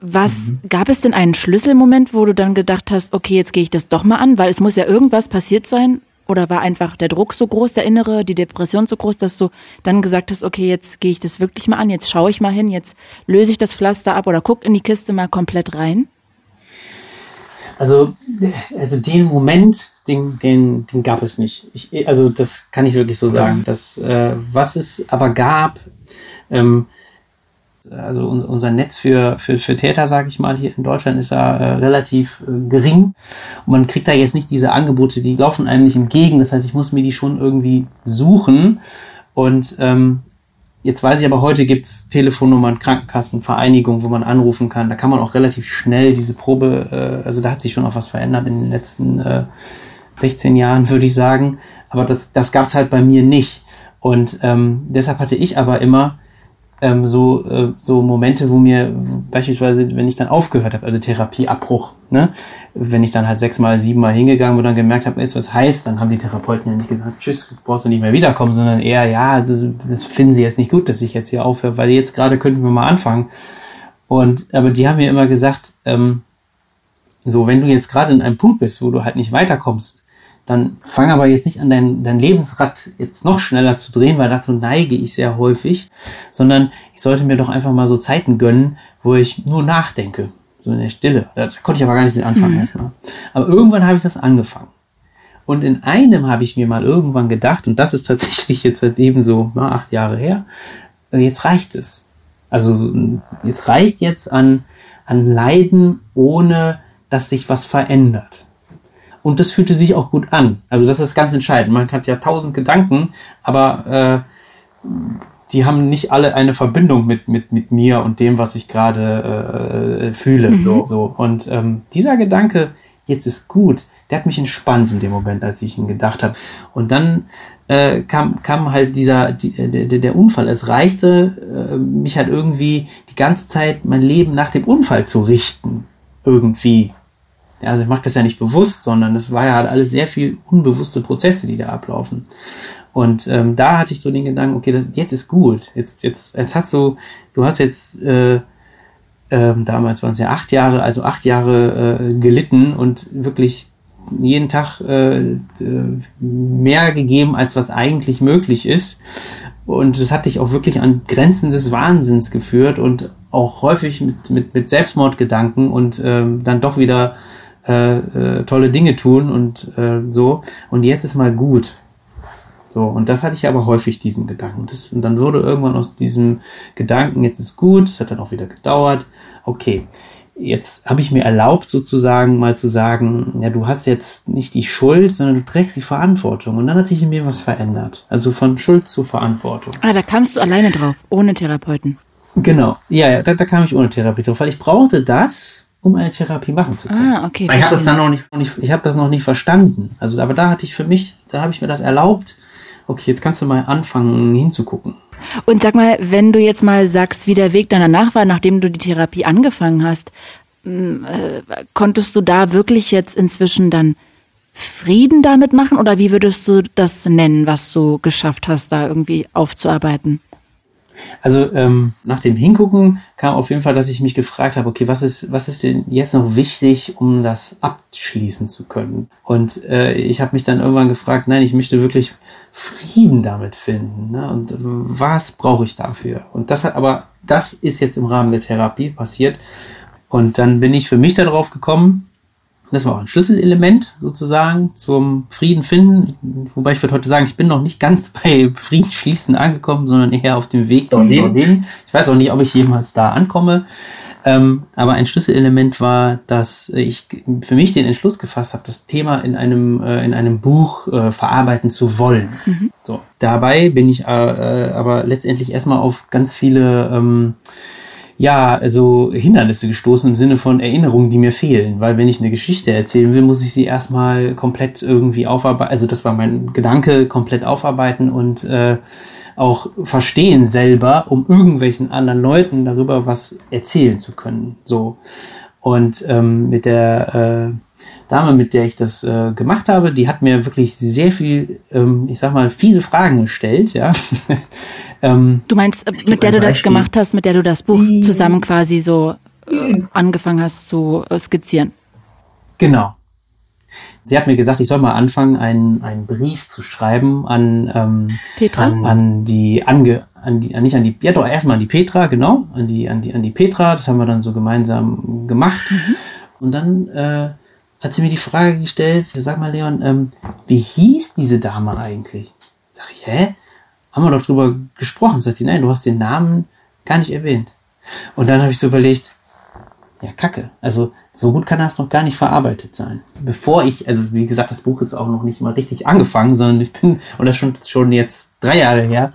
Speaker 3: Was mhm. gab es denn einen Schlüsselmoment, wo du dann gedacht hast, okay, jetzt gehe ich das doch mal an, weil es muss ja irgendwas passiert sein, oder war einfach der Druck so groß, der innere, die Depression so groß, dass du dann gesagt hast, okay, jetzt gehe ich das wirklich mal an, jetzt schaue ich mal hin, jetzt löse ich das Pflaster ab oder guck in die Kiste mal komplett rein?
Speaker 2: Also, also den Moment, den, den, den gab es nicht. Ich, also das kann ich wirklich so sagen. Das, äh, was es aber gab, ähm, also unser Netz für, für, für Täter, sage ich mal, hier in Deutschland ist ja äh, relativ äh, gering. Und man kriegt da jetzt nicht diese Angebote, die laufen eigentlich entgegen. Das heißt, ich muss mir die schon irgendwie suchen. Und ähm, jetzt weiß ich aber, heute gibt's Telefonnummern, Krankenkassen, Vereinigungen, wo man anrufen kann. Da kann man auch relativ schnell diese Probe, äh, also da hat sich schon auch was verändert in den letzten äh, 16 Jahren, würde ich sagen. Aber das, das gab's halt bei mir nicht. Und ähm, deshalb hatte ich aber immer ähm, so, äh, so Momente, wo mir beispielsweise, wenn ich dann aufgehört habe, also Therapieabbruch, ne, wenn ich dann halt sechsmal, siebenmal hingegangen und dann gemerkt habe, jetzt was heißt, dann haben die Therapeuten ja nicht gesagt, tschüss, jetzt brauchst du nicht mehr wiederkommen, sondern eher, ja, das, das finden sie jetzt nicht gut, dass ich jetzt hier aufhöre, weil jetzt gerade könnten wir mal anfangen. Und aber die haben mir immer gesagt, ähm, so, wenn du jetzt gerade in einem Punkt bist, wo du halt nicht weiterkommst, dann fang aber jetzt nicht an, dein, dein Lebensrad jetzt noch schneller zu drehen, weil dazu neige ich sehr häufig, sondern ich sollte mir doch einfach mal so Zeiten gönnen, wo ich nur nachdenke, so in der Stille. Da konnte ich aber gar nicht mit anfangen mhm. erstmal. Aber irgendwann habe ich das angefangen. Und in einem habe ich mir mal irgendwann gedacht, und das ist tatsächlich jetzt halt eben so na, acht Jahre her, äh, jetzt reicht es. Also jetzt reicht jetzt an, an Leiden, ohne dass sich was verändert. Und das fühlte sich auch gut an. Also das ist ganz entscheidend. Man hat ja tausend Gedanken, aber äh, die haben nicht alle eine Verbindung mit mit mit mir und dem, was ich gerade äh, fühle. Mhm. So so. Und ähm, dieser Gedanke, jetzt ist gut, der hat mich entspannt in dem Moment, als ich ihn gedacht habe. Und dann äh, kam, kam halt dieser die, der, der Unfall. Es reichte, äh, mich halt irgendwie die ganze Zeit mein Leben nach dem Unfall zu richten. Irgendwie also ich mache das ja nicht bewusst, sondern das war ja halt alles sehr viel unbewusste Prozesse, die da ablaufen. Und ähm, da hatte ich so den Gedanken, okay, das, jetzt ist gut. Jetzt, jetzt, jetzt hast du, du hast jetzt äh, ähm, damals waren es ja acht Jahre, also acht Jahre äh, gelitten und wirklich jeden Tag äh, äh, mehr gegeben, als was eigentlich möglich ist. Und das hat dich auch wirklich an Grenzen des Wahnsinns geführt und auch häufig mit, mit, mit Selbstmordgedanken und ähm, dann doch wieder äh, äh, tolle Dinge tun und äh, so. Und jetzt ist mal gut. So, und das hatte ich aber häufig, diesen Gedanken. Das, und dann wurde irgendwann aus diesem Gedanken, jetzt ist gut, es hat dann auch wieder gedauert, okay, jetzt habe ich mir erlaubt, sozusagen mal zu sagen, ja, du hast jetzt nicht die Schuld, sondern du trägst die Verantwortung. Und dann hat sich in mir was verändert. Also von Schuld zu Verantwortung.
Speaker 3: Ah, da kamst du alleine drauf, ohne Therapeuten.
Speaker 2: Genau, ja, ja da, da kam ich ohne Therapie drauf, weil ich brauchte das, um eine Therapie machen zu können.
Speaker 3: Ah, okay.
Speaker 2: Weil ich habe das dann noch nicht, noch nicht ich habe das noch nicht verstanden. Also, aber da hatte ich für mich, da habe ich mir das erlaubt. Okay, jetzt kannst du mal anfangen hinzugucken.
Speaker 3: Und sag mal, wenn du jetzt mal sagst, wie der Weg danach war, nachdem du die Therapie angefangen hast, mm, äh, konntest du da wirklich jetzt inzwischen dann Frieden damit machen oder wie würdest du das nennen, was du geschafft hast, da irgendwie aufzuarbeiten?
Speaker 2: Also ähm, nach dem Hingucken kam auf jeden Fall, dass ich mich gefragt habe, okay, was ist, was ist denn jetzt noch wichtig, um das abschließen zu können? Und äh, ich habe mich dann irgendwann gefragt, nein, ich möchte wirklich Frieden damit finden. Ne? Und was brauche ich dafür? Und das hat aber, das ist jetzt im Rahmen der Therapie passiert. Und dann bin ich für mich darauf gekommen, das war auch ein Schlüsselelement sozusagen zum Frieden finden. Wobei ich würde heute sagen, ich bin noch nicht ganz bei Frieden schließen angekommen, sondern eher auf dem Weg dorthin. Ich weiß auch nicht, ob ich jemals da ankomme. Ähm, aber ein Schlüsselelement war, dass ich für mich den Entschluss gefasst habe, das Thema in einem, äh, in einem Buch äh, verarbeiten zu wollen. Mhm. So. Dabei bin ich äh, äh aber letztendlich erstmal auf ganz viele ähm, ja, also Hindernisse gestoßen im Sinne von Erinnerungen, die mir fehlen. Weil wenn ich eine Geschichte erzählen will, muss ich sie erstmal komplett irgendwie aufarbeiten. Also das war mein Gedanke, komplett aufarbeiten und äh, auch verstehen selber, um irgendwelchen anderen Leuten darüber was erzählen zu können. So. Und ähm, mit der äh, Dame, mit der ich das äh, gemacht habe, die hat mir wirklich sehr viel, ähm, ich sag mal, fiese Fragen gestellt, ja.
Speaker 3: ähm, du meinst, äh, mit der du das gemacht hast, mit der du das Buch zusammen quasi so äh, angefangen hast zu äh, skizzieren?
Speaker 2: Genau. Sie hat mir gesagt, ich soll mal anfangen, einen, einen Brief zu schreiben an, ähm, Petra? an, an die ange, an die, nicht an die, ja doch erstmal an die Petra, genau, an die, an die, an die Petra. Das haben wir dann so gemeinsam gemacht. Mhm. Und dann äh, hat sie mir die Frage gestellt, sag mal Leon, ähm, wie hieß diese Dame eigentlich? Sag ich, hä? Haben wir doch drüber gesprochen. Sagt sie, nein, du hast den Namen gar nicht erwähnt. Und dann habe ich so überlegt, ja, kacke. Also so gut kann das noch gar nicht verarbeitet sein. Bevor ich, also wie gesagt, das Buch ist auch noch nicht mal richtig angefangen, sondern ich bin, und das schon, schon jetzt drei Jahre her.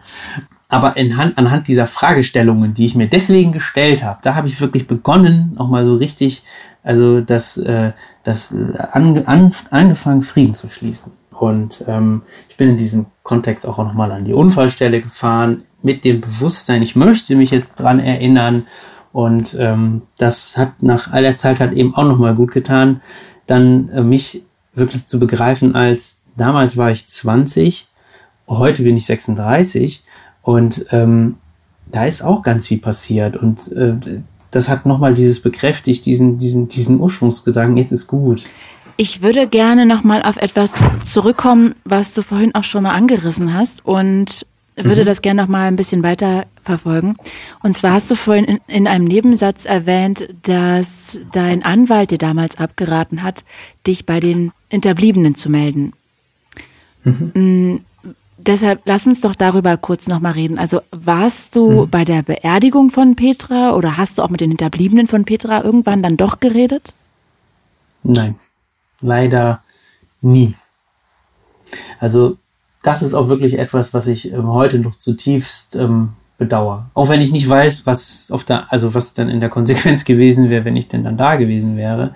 Speaker 2: Aber anhand, anhand dieser Fragestellungen, die ich mir deswegen gestellt habe, da habe ich wirklich begonnen, nochmal so richtig, also das, äh, das äh, an, an, angefangen, Frieden zu schließen. Und ähm, ich bin in diesem Kontext auch nochmal an die Unfallstelle gefahren, mit dem Bewusstsein, ich möchte mich jetzt dran erinnern. Und ähm, das hat nach all der Zeit halt eben auch nochmal gut getan, dann äh, mich wirklich zu begreifen als, damals war ich 20, heute bin ich 36 und ähm, da ist auch ganz viel passiert. Und äh, das hat nochmal dieses bekräftigt, diesen, diesen, diesen Ursprungsgedanken, jetzt ist gut.
Speaker 3: Ich würde gerne nochmal auf etwas zurückkommen, was du vorhin auch schon mal angerissen hast und würde mhm. das gerne nochmal ein bisschen weiter verfolgen. Und zwar hast du vorhin in, in, einem Nebensatz erwähnt, dass dein Anwalt dir damals abgeraten hat, dich bei den Hinterbliebenen zu melden. Mhm. Deshalb lass uns doch darüber kurz nochmal reden. Also warst du mhm. bei der Beerdigung von Petra oder hast du auch mit den Hinterbliebenen von Petra irgendwann dann doch geredet?
Speaker 2: Nein, leider nie. Also das ist auch wirklich etwas, was ich ähm, heute noch zutiefst ähm, bedauere. Auch wenn ich nicht weiß, was auf der, also was dann in der Konsequenz gewesen wäre, wenn ich denn dann da gewesen wäre.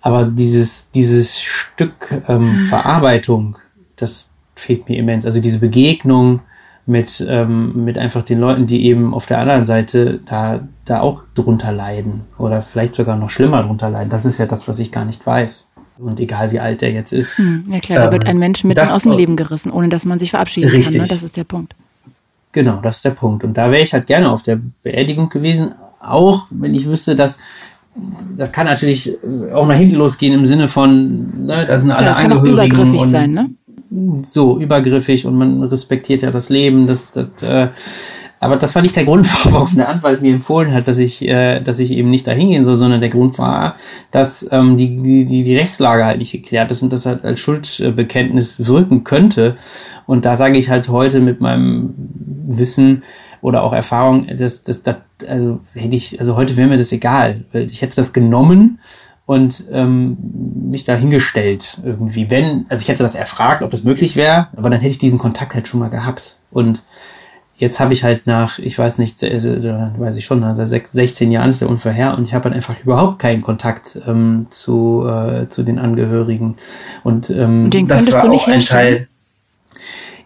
Speaker 2: Aber dieses, dieses Stück ähm. Verarbeitung, das, fehlt mir immens. Also diese Begegnung mit, ähm, mit einfach den Leuten, die eben auf der anderen Seite da, da auch drunter leiden oder vielleicht sogar noch schlimmer drunter leiden. Das ist ja das, was ich gar nicht weiß. Und egal wie alt der jetzt ist.
Speaker 3: Hm, ja klar, da ähm, wird ein Mensch mitten aus dem Leben gerissen, ohne dass man sich verabschieden richtig. kann. Ne? Das ist der Punkt.
Speaker 2: Genau, das ist der Punkt. Und da wäre ich halt gerne auf der Beerdigung gewesen, auch wenn ich wüsste, dass das kann natürlich auch nach hinten losgehen im Sinne von, ne, da sind alle
Speaker 3: Klar, das
Speaker 2: kann
Speaker 3: auch übergriffig sein, ne?
Speaker 2: So übergriffig und man respektiert ja das Leben. Das, das, äh, aber das war nicht der Grund, warum der Anwalt mir empfohlen hat, dass ich, äh, dass ich eben nicht dahin gehen soll, sondern der Grund war, dass ähm, die, die, die Rechtslage halt nicht geklärt ist und das halt als Schuldbekenntnis wirken könnte. Und da sage ich halt heute mit meinem Wissen oder auch Erfahrung, dass das, das, also hätte ich, also heute wäre mir das egal, ich hätte das genommen und ähm, mich da hingestellt irgendwie. Wenn, also ich hätte das erfragt, ob das möglich wäre, aber dann hätte ich diesen Kontakt halt schon mal gehabt. Und jetzt habe ich halt nach, ich weiß nicht, weiß ich schon, also 16 Jahren ist der Unfall her und ich habe halt einfach überhaupt keinen Kontakt ähm, zu, äh, zu den Angehörigen. Und, ähm,
Speaker 3: und den könntest du nicht herstellen?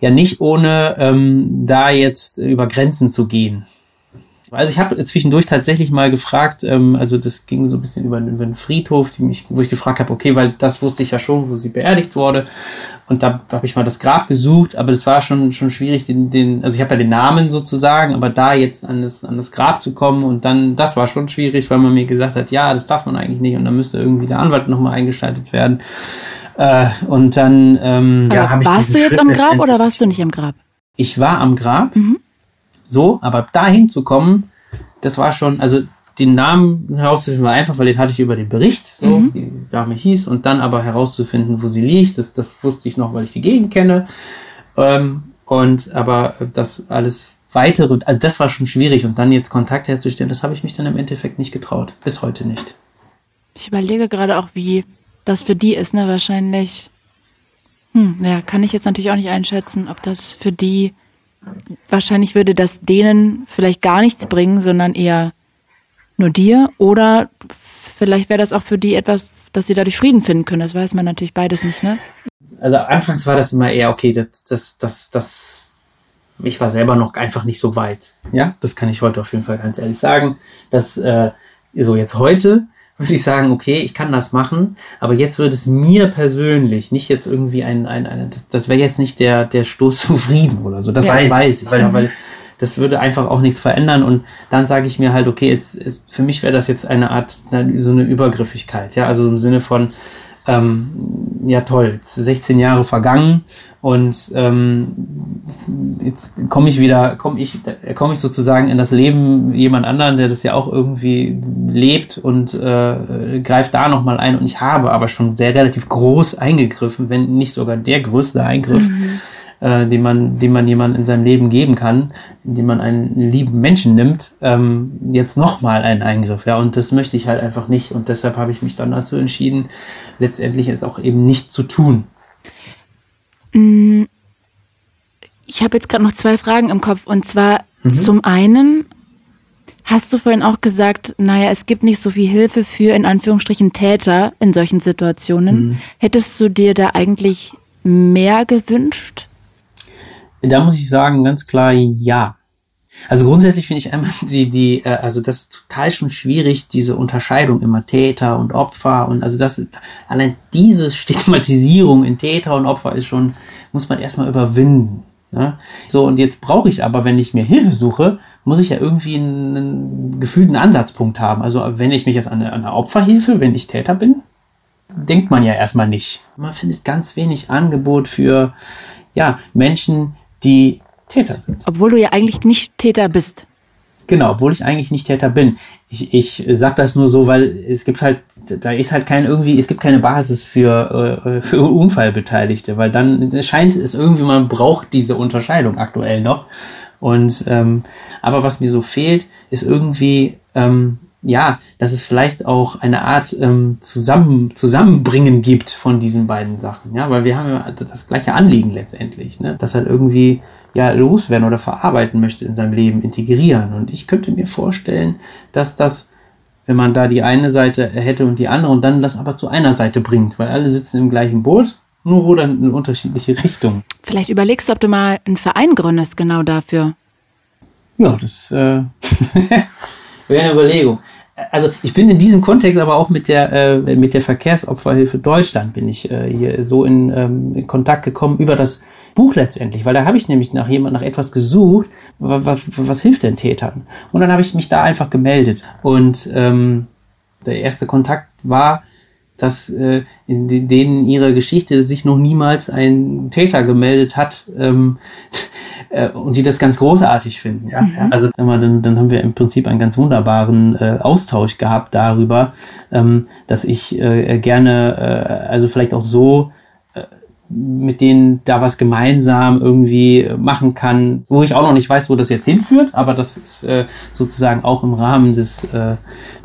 Speaker 2: ja, nicht ohne ähm, da jetzt über Grenzen zu gehen. Also ich habe zwischendurch tatsächlich mal gefragt, ähm, also das ging so ein bisschen über, über den Friedhof, die mich, wo ich gefragt habe, okay, weil das wusste ich ja schon, wo sie beerdigt wurde. Und da habe ich mal das Grab gesucht, aber das war schon schon schwierig, den, den also ich habe ja den Namen sozusagen, aber da jetzt an das, an das Grab zu kommen und dann, das war schon schwierig, weil man mir gesagt hat, ja, das darf man eigentlich nicht und dann müsste irgendwie der Anwalt nochmal eingeschaltet werden. Äh, und dann
Speaker 3: ähm, ja, warst du jetzt Schritt am Grab oder warst du nicht am Grab?
Speaker 2: Ich war am Grab. Mhm. So, aber dahin zu kommen, das war schon, also den Namen herauszufinden war einfach, weil den hatte ich über den Bericht, so, mhm. die Dame hieß, und dann aber herauszufinden, wo sie liegt, das, das wusste ich noch, weil ich die Gegend kenne. Ähm, und aber das alles weitere, also das war schon schwierig und dann jetzt Kontakt herzustellen, das habe ich mich dann im Endeffekt nicht getraut. Bis heute nicht.
Speaker 3: Ich überlege gerade auch, wie das für die ist, ne? Wahrscheinlich. Hm, ja, kann ich jetzt natürlich auch nicht einschätzen, ob das für die wahrscheinlich würde das denen vielleicht gar nichts bringen, sondern eher nur dir oder vielleicht wäre das auch für die etwas, dass sie dadurch Frieden finden können. Das weiß man natürlich beides nicht, ne?
Speaker 2: Also anfangs war das immer eher, okay, das, das, das, das, ich war selber noch einfach nicht so weit. Ja, das kann ich heute auf jeden Fall ganz ehrlich sagen. Dass äh, so jetzt heute würde ich sagen, okay, ich kann das machen, aber jetzt würde es mir persönlich nicht jetzt irgendwie ein, ein, ein das wäre jetzt nicht der, der Stoß zum Frieden oder so. Das ja, weiß, weiß ich, weil, weil das würde einfach auch nichts verändern und dann sage ich mir halt, okay, es, es, für mich wäre das jetzt eine Art, so eine Übergriffigkeit, ja, also im Sinne von, ähm, ja toll, 16 Jahre vergangen und ähm, jetzt komme ich wieder, komme ich, komme ich sozusagen in das Leben jemand anderen, der das ja auch irgendwie lebt und äh, greift da nochmal ein. Und ich habe aber schon sehr relativ groß eingegriffen, wenn nicht sogar der größte Eingriff. Mhm äh, den man, den man jemand in seinem Leben geben kann, indem man einen lieben Menschen nimmt, ähm, jetzt nochmal einen Eingriff. Ja, und das möchte ich halt einfach nicht. Und deshalb habe ich mich dann dazu entschieden, letztendlich es auch eben nicht zu tun.
Speaker 3: Mm, ich habe jetzt gerade noch zwei Fragen im Kopf. Und zwar mhm. zum einen, Hast du vorhin auch gesagt, naja, es gibt nicht so viel Hilfe für in Anführungsstrichen Täter in solchen Situationen. Mhm. Hättest du dir da eigentlich mehr gewünscht?
Speaker 2: Da muss ich sagen, ganz klar ja. Also grundsätzlich finde ich einfach die, die, äh, also das ist total schon schwierig, diese Unterscheidung immer Täter und Opfer und also das, allein diese Stigmatisierung in Täter und Opfer ist schon, muss man erstmal überwinden. Ne? So, und jetzt brauche ich aber, wenn ich mir Hilfe suche, muss ich ja irgendwie einen, einen gefühlten Ansatzpunkt haben. Also wenn ich mich jetzt an eine, an eine Opferhilfe, wenn ich Täter bin, denkt man ja erstmal nicht. Man findet ganz wenig Angebot für ja, Menschen, die Täter sind.
Speaker 3: Obwohl du ja eigentlich nicht Täter bist.
Speaker 2: Genau, obwohl ich eigentlich nicht Täter bin. Ich, ich sag das nur so, weil es gibt halt, da ist halt kein irgendwie, es gibt keine Basis für, äh, für Unfallbeteiligte, weil dann scheint es irgendwie, man braucht diese Unterscheidung aktuell noch. Und ähm, aber was mir so fehlt, ist irgendwie ähm, ja, dass es vielleicht auch eine Art ähm, zusammen, Zusammenbringen gibt von diesen beiden Sachen, ja, weil wir haben ja das gleiche Anliegen letztendlich, ne, dass halt irgendwie ja loswerden oder verarbeiten möchte in seinem Leben, integrieren. Und ich könnte mir vorstellen, dass das, wenn man da die eine Seite hätte und die andere und dann das aber zu einer Seite bringt, weil alle sitzen im gleichen Boot, nur rudern in unterschiedliche Richtungen.
Speaker 3: Vielleicht überlegst du, ob du mal einen Verein gründest, genau dafür.
Speaker 2: Ja, das äh, wäre eine Überlegung also ich bin in diesem Kontext aber auch mit der äh, mit der Verkehrsopferhilfe Deutschland bin ich äh, hier so in, ähm, in Kontakt gekommen über das Buch letztendlich, weil da habe ich nämlich nach jemand nach etwas gesucht, was, was, was hilft denn Tätern? Und dann habe ich mich da einfach gemeldet und ähm, der erste Kontakt war dass äh, in denen ihrer Geschichte sich noch niemals ein Täter gemeldet hat ähm, äh, und die das ganz großartig finden. Ja? Mhm. Also dann, dann haben wir im Prinzip einen ganz wunderbaren äh, Austausch gehabt darüber, ähm, dass ich äh, gerne, äh, also vielleicht auch so äh, mit denen da was gemeinsam irgendwie machen kann, wo ich auch noch nicht weiß, wo das jetzt hinführt, aber das ist äh, sozusagen auch im Rahmen des, äh,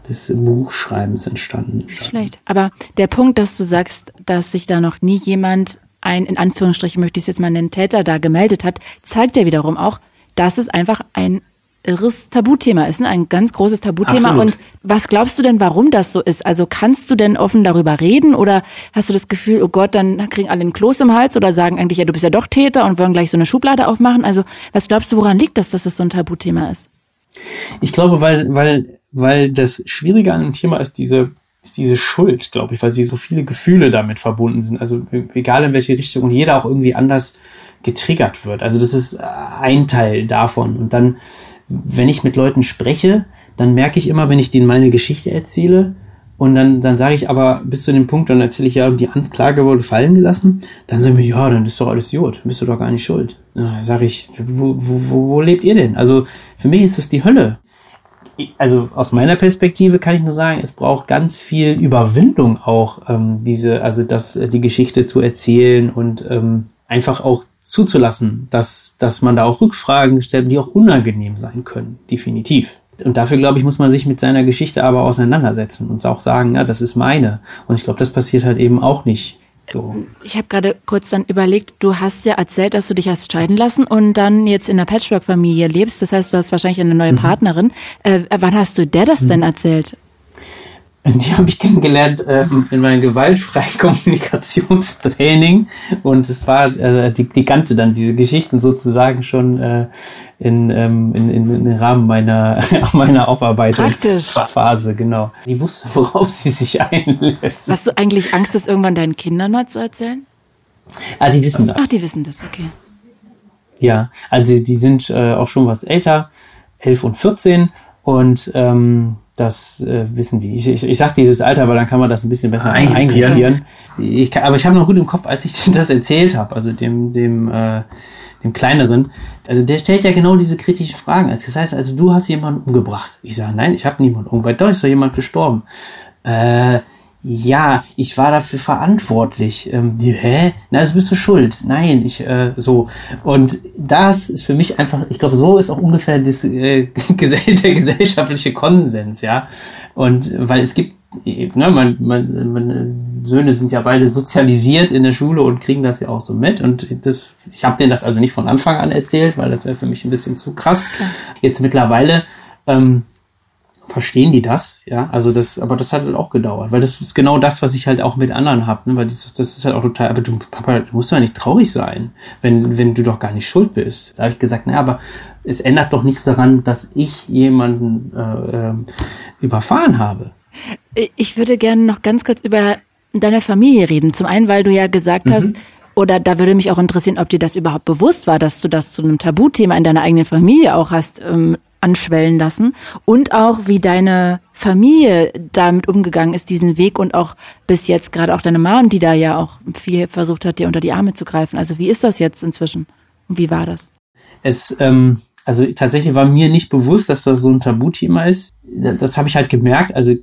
Speaker 2: des Buchschreibens entstanden.
Speaker 3: Schlecht. Aber der Punkt, dass du sagst, dass sich da noch nie jemand ein, in Anführungsstrichen möchte ich es jetzt mal nennen, Täter da gemeldet hat, zeigt ja wiederum auch, dass es einfach ein irres Tabuthema ist, ne? ein ganz großes Tabuthema. Absolut. Und was glaubst du denn, warum das so ist? Also kannst du denn offen darüber reden oder hast du das Gefühl, oh Gott, dann kriegen alle einen Kloß im Hals oder sagen eigentlich, ja, du bist ja doch Täter und wollen gleich so eine Schublade aufmachen? Also was glaubst du, woran liegt das, dass das so ein Tabuthema ist?
Speaker 2: Ich glaube, weil, weil weil das Schwierige an dem Thema ist diese, ist diese Schuld, glaube ich, weil sie so viele Gefühle damit verbunden sind. Also egal in welche Richtung und jeder auch irgendwie anders getriggert wird. Also das ist ein Teil davon. Und dann, wenn ich mit Leuten spreche, dann merke ich immer, wenn ich denen meine Geschichte erzähle, und dann, dann sage ich aber bis zu dem Punkt, dann erzähle ich ja, die Anklage wurde fallen gelassen. Dann sagen wir, ja, dann ist doch alles Jod, bist du doch gar nicht schuld. Sage ich, wo, wo, wo lebt ihr denn? Also für mich ist das die Hölle also aus meiner Perspektive kann ich nur sagen, es braucht ganz viel Überwindung auch, ähm, diese, also das, äh, die Geschichte zu erzählen und ähm, einfach auch zuzulassen, dass, dass man da auch Rückfragen stellt, die auch unangenehm sein können, definitiv. Und dafür, glaube ich, muss man sich mit seiner Geschichte aber auseinandersetzen und auch sagen, ja, das ist meine. Und ich glaube, das passiert halt eben auch nicht.
Speaker 3: Ich habe gerade kurz dann überlegt, du hast ja erzählt, dass du dich hast scheiden lassen und dann jetzt in einer Patchwork-Familie lebst. Das heißt, du hast wahrscheinlich eine neue mhm. Partnerin. Äh, wann hast du der das mhm. denn erzählt?
Speaker 2: Die habe ich kennengelernt äh, in meinem gewaltfreien Kommunikationstraining und es war, äh, die, die kannte dann diese Geschichten sozusagen schon äh, in, ähm, in, in, in Rahmen meiner, meiner Aufarbeitungsphase, genau. Die wusste, worauf sie sich einlässt.
Speaker 3: Hast du eigentlich Angst, das irgendwann deinen Kindern mal zu erzählen?
Speaker 2: Ah, die wissen das.
Speaker 3: Ach, die wissen das, okay.
Speaker 2: Ja, also die sind äh, auch schon was älter, elf und 14 und ähm, das äh, wissen die. Ich, ich, ich sage dieses Alter, weil dann kann man das ein bisschen besser eingradieren. Ich, aber ich habe noch gut im Kopf, als ich das erzählt habe, also dem, dem, äh, dem kleineren, also der stellt ja genau diese kritischen Fragen. Also das heißt, also du hast jemanden umgebracht. Ich sage, nein, ich habe niemanden umgebracht. Doch ist doch jemand gestorben. Äh, ja, ich war dafür verantwortlich. Ähm, die, hä? Na, das bist du schuld. Nein, ich äh, so. Und das ist für mich einfach, ich glaube, so ist auch ungefähr das, äh, der gesellschaftliche Konsens, ja. Und weil es gibt, ne, man, man, meine Söhne sind ja beide sozialisiert in der Schule und kriegen das ja auch so mit. Und das, ich habe denen das also nicht von Anfang an erzählt, weil das wäre für mich ein bisschen zu krass. Jetzt mittlerweile ähm, verstehen die das, ja, also das, aber das hat halt auch gedauert, weil das ist genau das, was ich halt auch mit anderen habe, ne? weil das, das ist halt auch total, aber du, Papa, du musst ja nicht traurig sein, wenn, wenn du doch gar nicht schuld bist. Da habe ich gesagt, naja, aber es ändert doch nichts daran, dass ich jemanden äh, äh, überfahren habe.
Speaker 3: Ich würde gerne noch ganz kurz über deine Familie reden. Zum einen, weil du ja gesagt mhm. hast, oder da würde mich auch interessieren, ob dir das überhaupt bewusst war, dass du das zu einem Tabuthema in deiner eigenen Familie auch hast ähm, anschwellen lassen und auch wie deine Familie damit umgegangen ist, diesen Weg und auch bis jetzt gerade auch deine Mom, die da ja auch viel versucht hat, dir unter die Arme zu greifen. Also wie ist das jetzt inzwischen und wie war das?
Speaker 2: Es, ähm, also tatsächlich war mir nicht bewusst, dass das so ein Tabuthema ist. Das habe ich halt gemerkt, also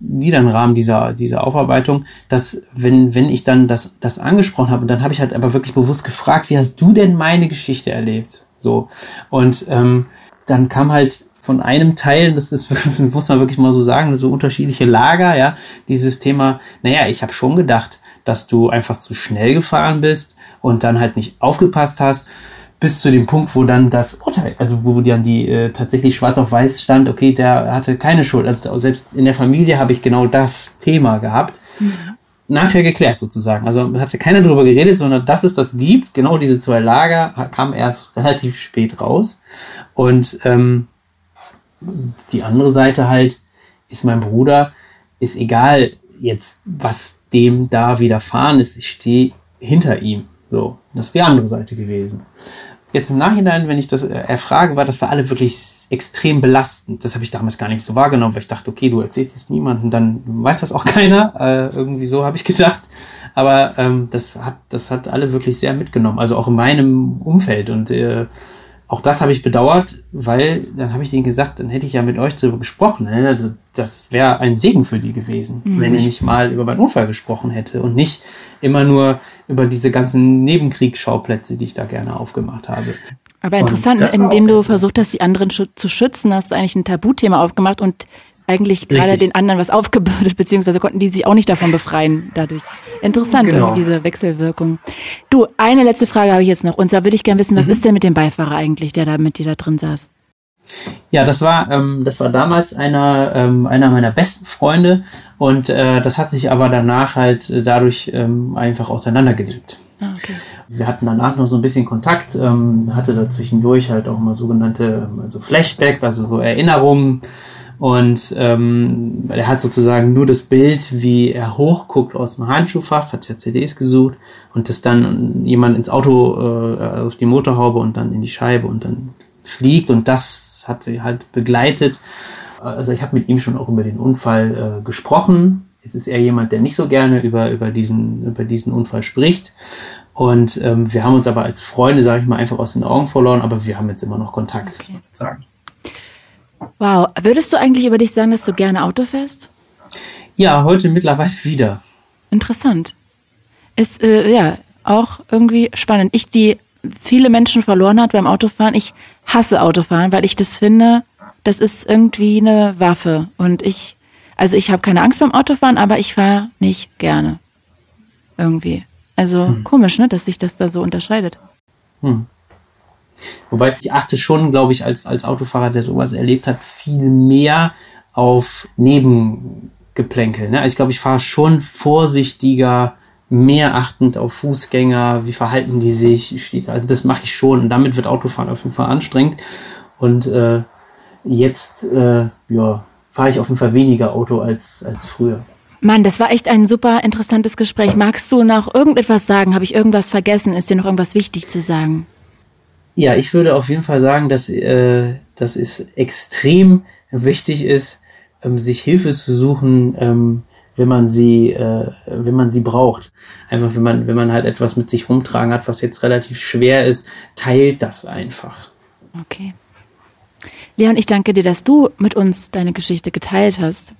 Speaker 2: wieder im Rahmen dieser, dieser Aufarbeitung, dass wenn, wenn ich dann das, das angesprochen habe, dann habe ich halt aber wirklich bewusst gefragt, wie hast du denn meine Geschichte erlebt? So. Und ähm, dann kam halt von einem Teil, das ist, muss man wirklich mal so sagen, so unterschiedliche Lager, ja, dieses Thema, naja, ich habe schon gedacht, dass du einfach zu schnell gefahren bist und dann halt nicht aufgepasst hast, bis zu dem Punkt, wo dann das Urteil, also wo dann die äh, tatsächlich schwarz auf weiß stand, okay, der hatte keine Schuld. Also selbst in der Familie habe ich genau das Thema gehabt. Mhm. Nachher geklärt sozusagen. Also hatte keiner darüber geredet, sondern dass es das gibt, genau diese zwei Lager, kam erst relativ spät raus. Und ähm, die andere Seite halt ist mein Bruder, ist egal jetzt, was dem da widerfahren ist, ich stehe hinter ihm. So, das ist die andere Seite gewesen. Jetzt im Nachhinein, wenn ich das äh, erfrage, war das für alle wirklich extrem belastend. Das habe ich damals gar nicht so wahrgenommen, weil ich dachte, okay, du erzählst es niemandem, dann weiß das auch keiner. Äh, irgendwie so habe ich gedacht. Aber ähm, das hat, das hat alle wirklich sehr mitgenommen. Also auch in meinem Umfeld und äh, auch das habe ich bedauert, weil dann habe ich denen gesagt, dann hätte ich ja mit euch darüber gesprochen. Ne? Das wäre ein Segen für die gewesen, mhm. wenn ich mal über meinen Unfall gesprochen hätte und nicht immer nur über diese ganzen Nebenkriegsschauplätze, die ich da gerne aufgemacht habe.
Speaker 3: Aber interessant, indem du versucht hast, die anderen zu schützen, hast du eigentlich ein Tabuthema aufgemacht und eigentlich gerade den anderen was aufgebürdet, beziehungsweise konnten die sich auch nicht davon befreien dadurch. Interessant, genau. diese Wechselwirkung. Du, eine letzte Frage habe ich jetzt noch. Und zwar würde ich gerne wissen, was mhm. ist denn mit dem Beifahrer eigentlich, der da mit dir da drin saß?
Speaker 2: Ja, das war ähm, das war damals einer ähm, einer meiner besten Freunde und äh, das hat sich aber danach halt äh, dadurch ähm, einfach auseinandergelebt. Ah, okay. Wir hatten danach noch so ein bisschen Kontakt, ähm, hatte dazwischendurch halt auch mal sogenannte also Flashbacks, also so Erinnerungen und ähm, er hat sozusagen nur das Bild, wie er hochguckt aus dem Handschuhfach, hat ja CDs gesucht und das dann jemand ins Auto, äh, auf die Motorhaube und dann in die Scheibe und dann fliegt und das hat er halt begleitet. Also ich habe mit ihm schon auch über den Unfall äh, gesprochen. Es ist eher jemand, der nicht so gerne über, über, diesen, über diesen Unfall spricht. Und ähm, wir haben uns aber als Freunde, sage ich mal, einfach aus den Augen verloren, aber wir haben jetzt immer noch Kontakt, okay. sagen.
Speaker 3: Wow. Würdest du eigentlich über dich sagen, dass du gerne Auto fährst?
Speaker 2: Ja, heute mittlerweile wieder.
Speaker 3: Interessant. Ist, äh, ja, auch irgendwie spannend. Ich, die viele Menschen verloren hat beim Autofahren, ich hasse Autofahren, weil ich das finde, das ist irgendwie eine Waffe. Und ich, also ich habe keine Angst beim Autofahren, aber ich fahre nicht gerne. Irgendwie. Also hm. komisch, ne, dass sich das da so unterscheidet. Hm.
Speaker 2: Wobei ich achte schon, glaube ich, als, als Autofahrer, der sowas erlebt hat, viel mehr auf Nebengeplänkel. Ne? Also ich glaube, ich fahre schon vorsichtiger, mehr achtend auf Fußgänger, wie verhalten die sich, also das mache ich schon und damit wird Autofahren auf jeden Fall anstrengend. Und äh, jetzt äh, ja, fahre ich auf jeden Fall weniger Auto als, als früher.
Speaker 3: Mann, das war echt ein super interessantes Gespräch. Magst du noch irgendetwas sagen? Habe ich irgendwas vergessen? Ist dir noch irgendwas wichtig zu sagen?
Speaker 2: Ja, ich würde auf jeden Fall sagen, dass, äh, dass es extrem wichtig ist, ähm, sich Hilfe zu suchen, ähm, wenn man sie, äh, wenn man sie braucht. Einfach, wenn man, wenn man halt etwas mit sich rumtragen hat, was jetzt relativ schwer ist, teilt das einfach.
Speaker 3: Okay. Leon, ich danke dir, dass du mit uns deine Geschichte geteilt hast.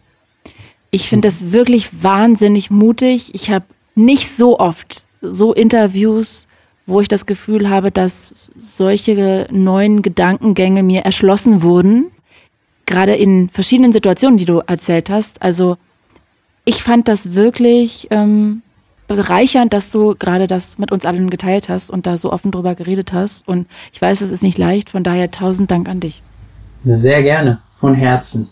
Speaker 3: Ich finde das wirklich wahnsinnig mutig. Ich habe nicht so oft so Interviews, wo ich das Gefühl habe, dass solche neuen Gedankengänge mir erschlossen wurden. Gerade in verschiedenen Situationen, die du erzählt hast. Also ich fand das wirklich ähm, bereichernd, dass du gerade das mit uns allen geteilt hast und da so offen drüber geredet hast. Und ich weiß, es ist nicht leicht. Von daher tausend Dank an dich.
Speaker 2: Sehr gerne, von Herzen.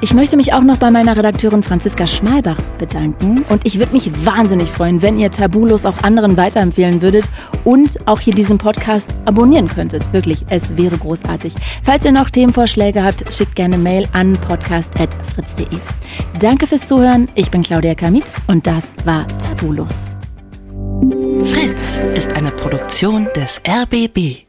Speaker 3: Ich möchte mich auch noch bei meiner Redakteurin Franziska Schmalbach bedanken und ich würde mich wahnsinnig freuen, wenn ihr Tabulos auch anderen weiterempfehlen würdet und auch hier diesen Podcast abonnieren könntet. Wirklich, es wäre großartig. Falls ihr noch Themenvorschläge habt, schickt gerne Mail an podcast.fritz.de. Danke fürs Zuhören. Ich bin Claudia Kamit und das war Tabulos.
Speaker 1: Fritz ist eine Produktion des RBB.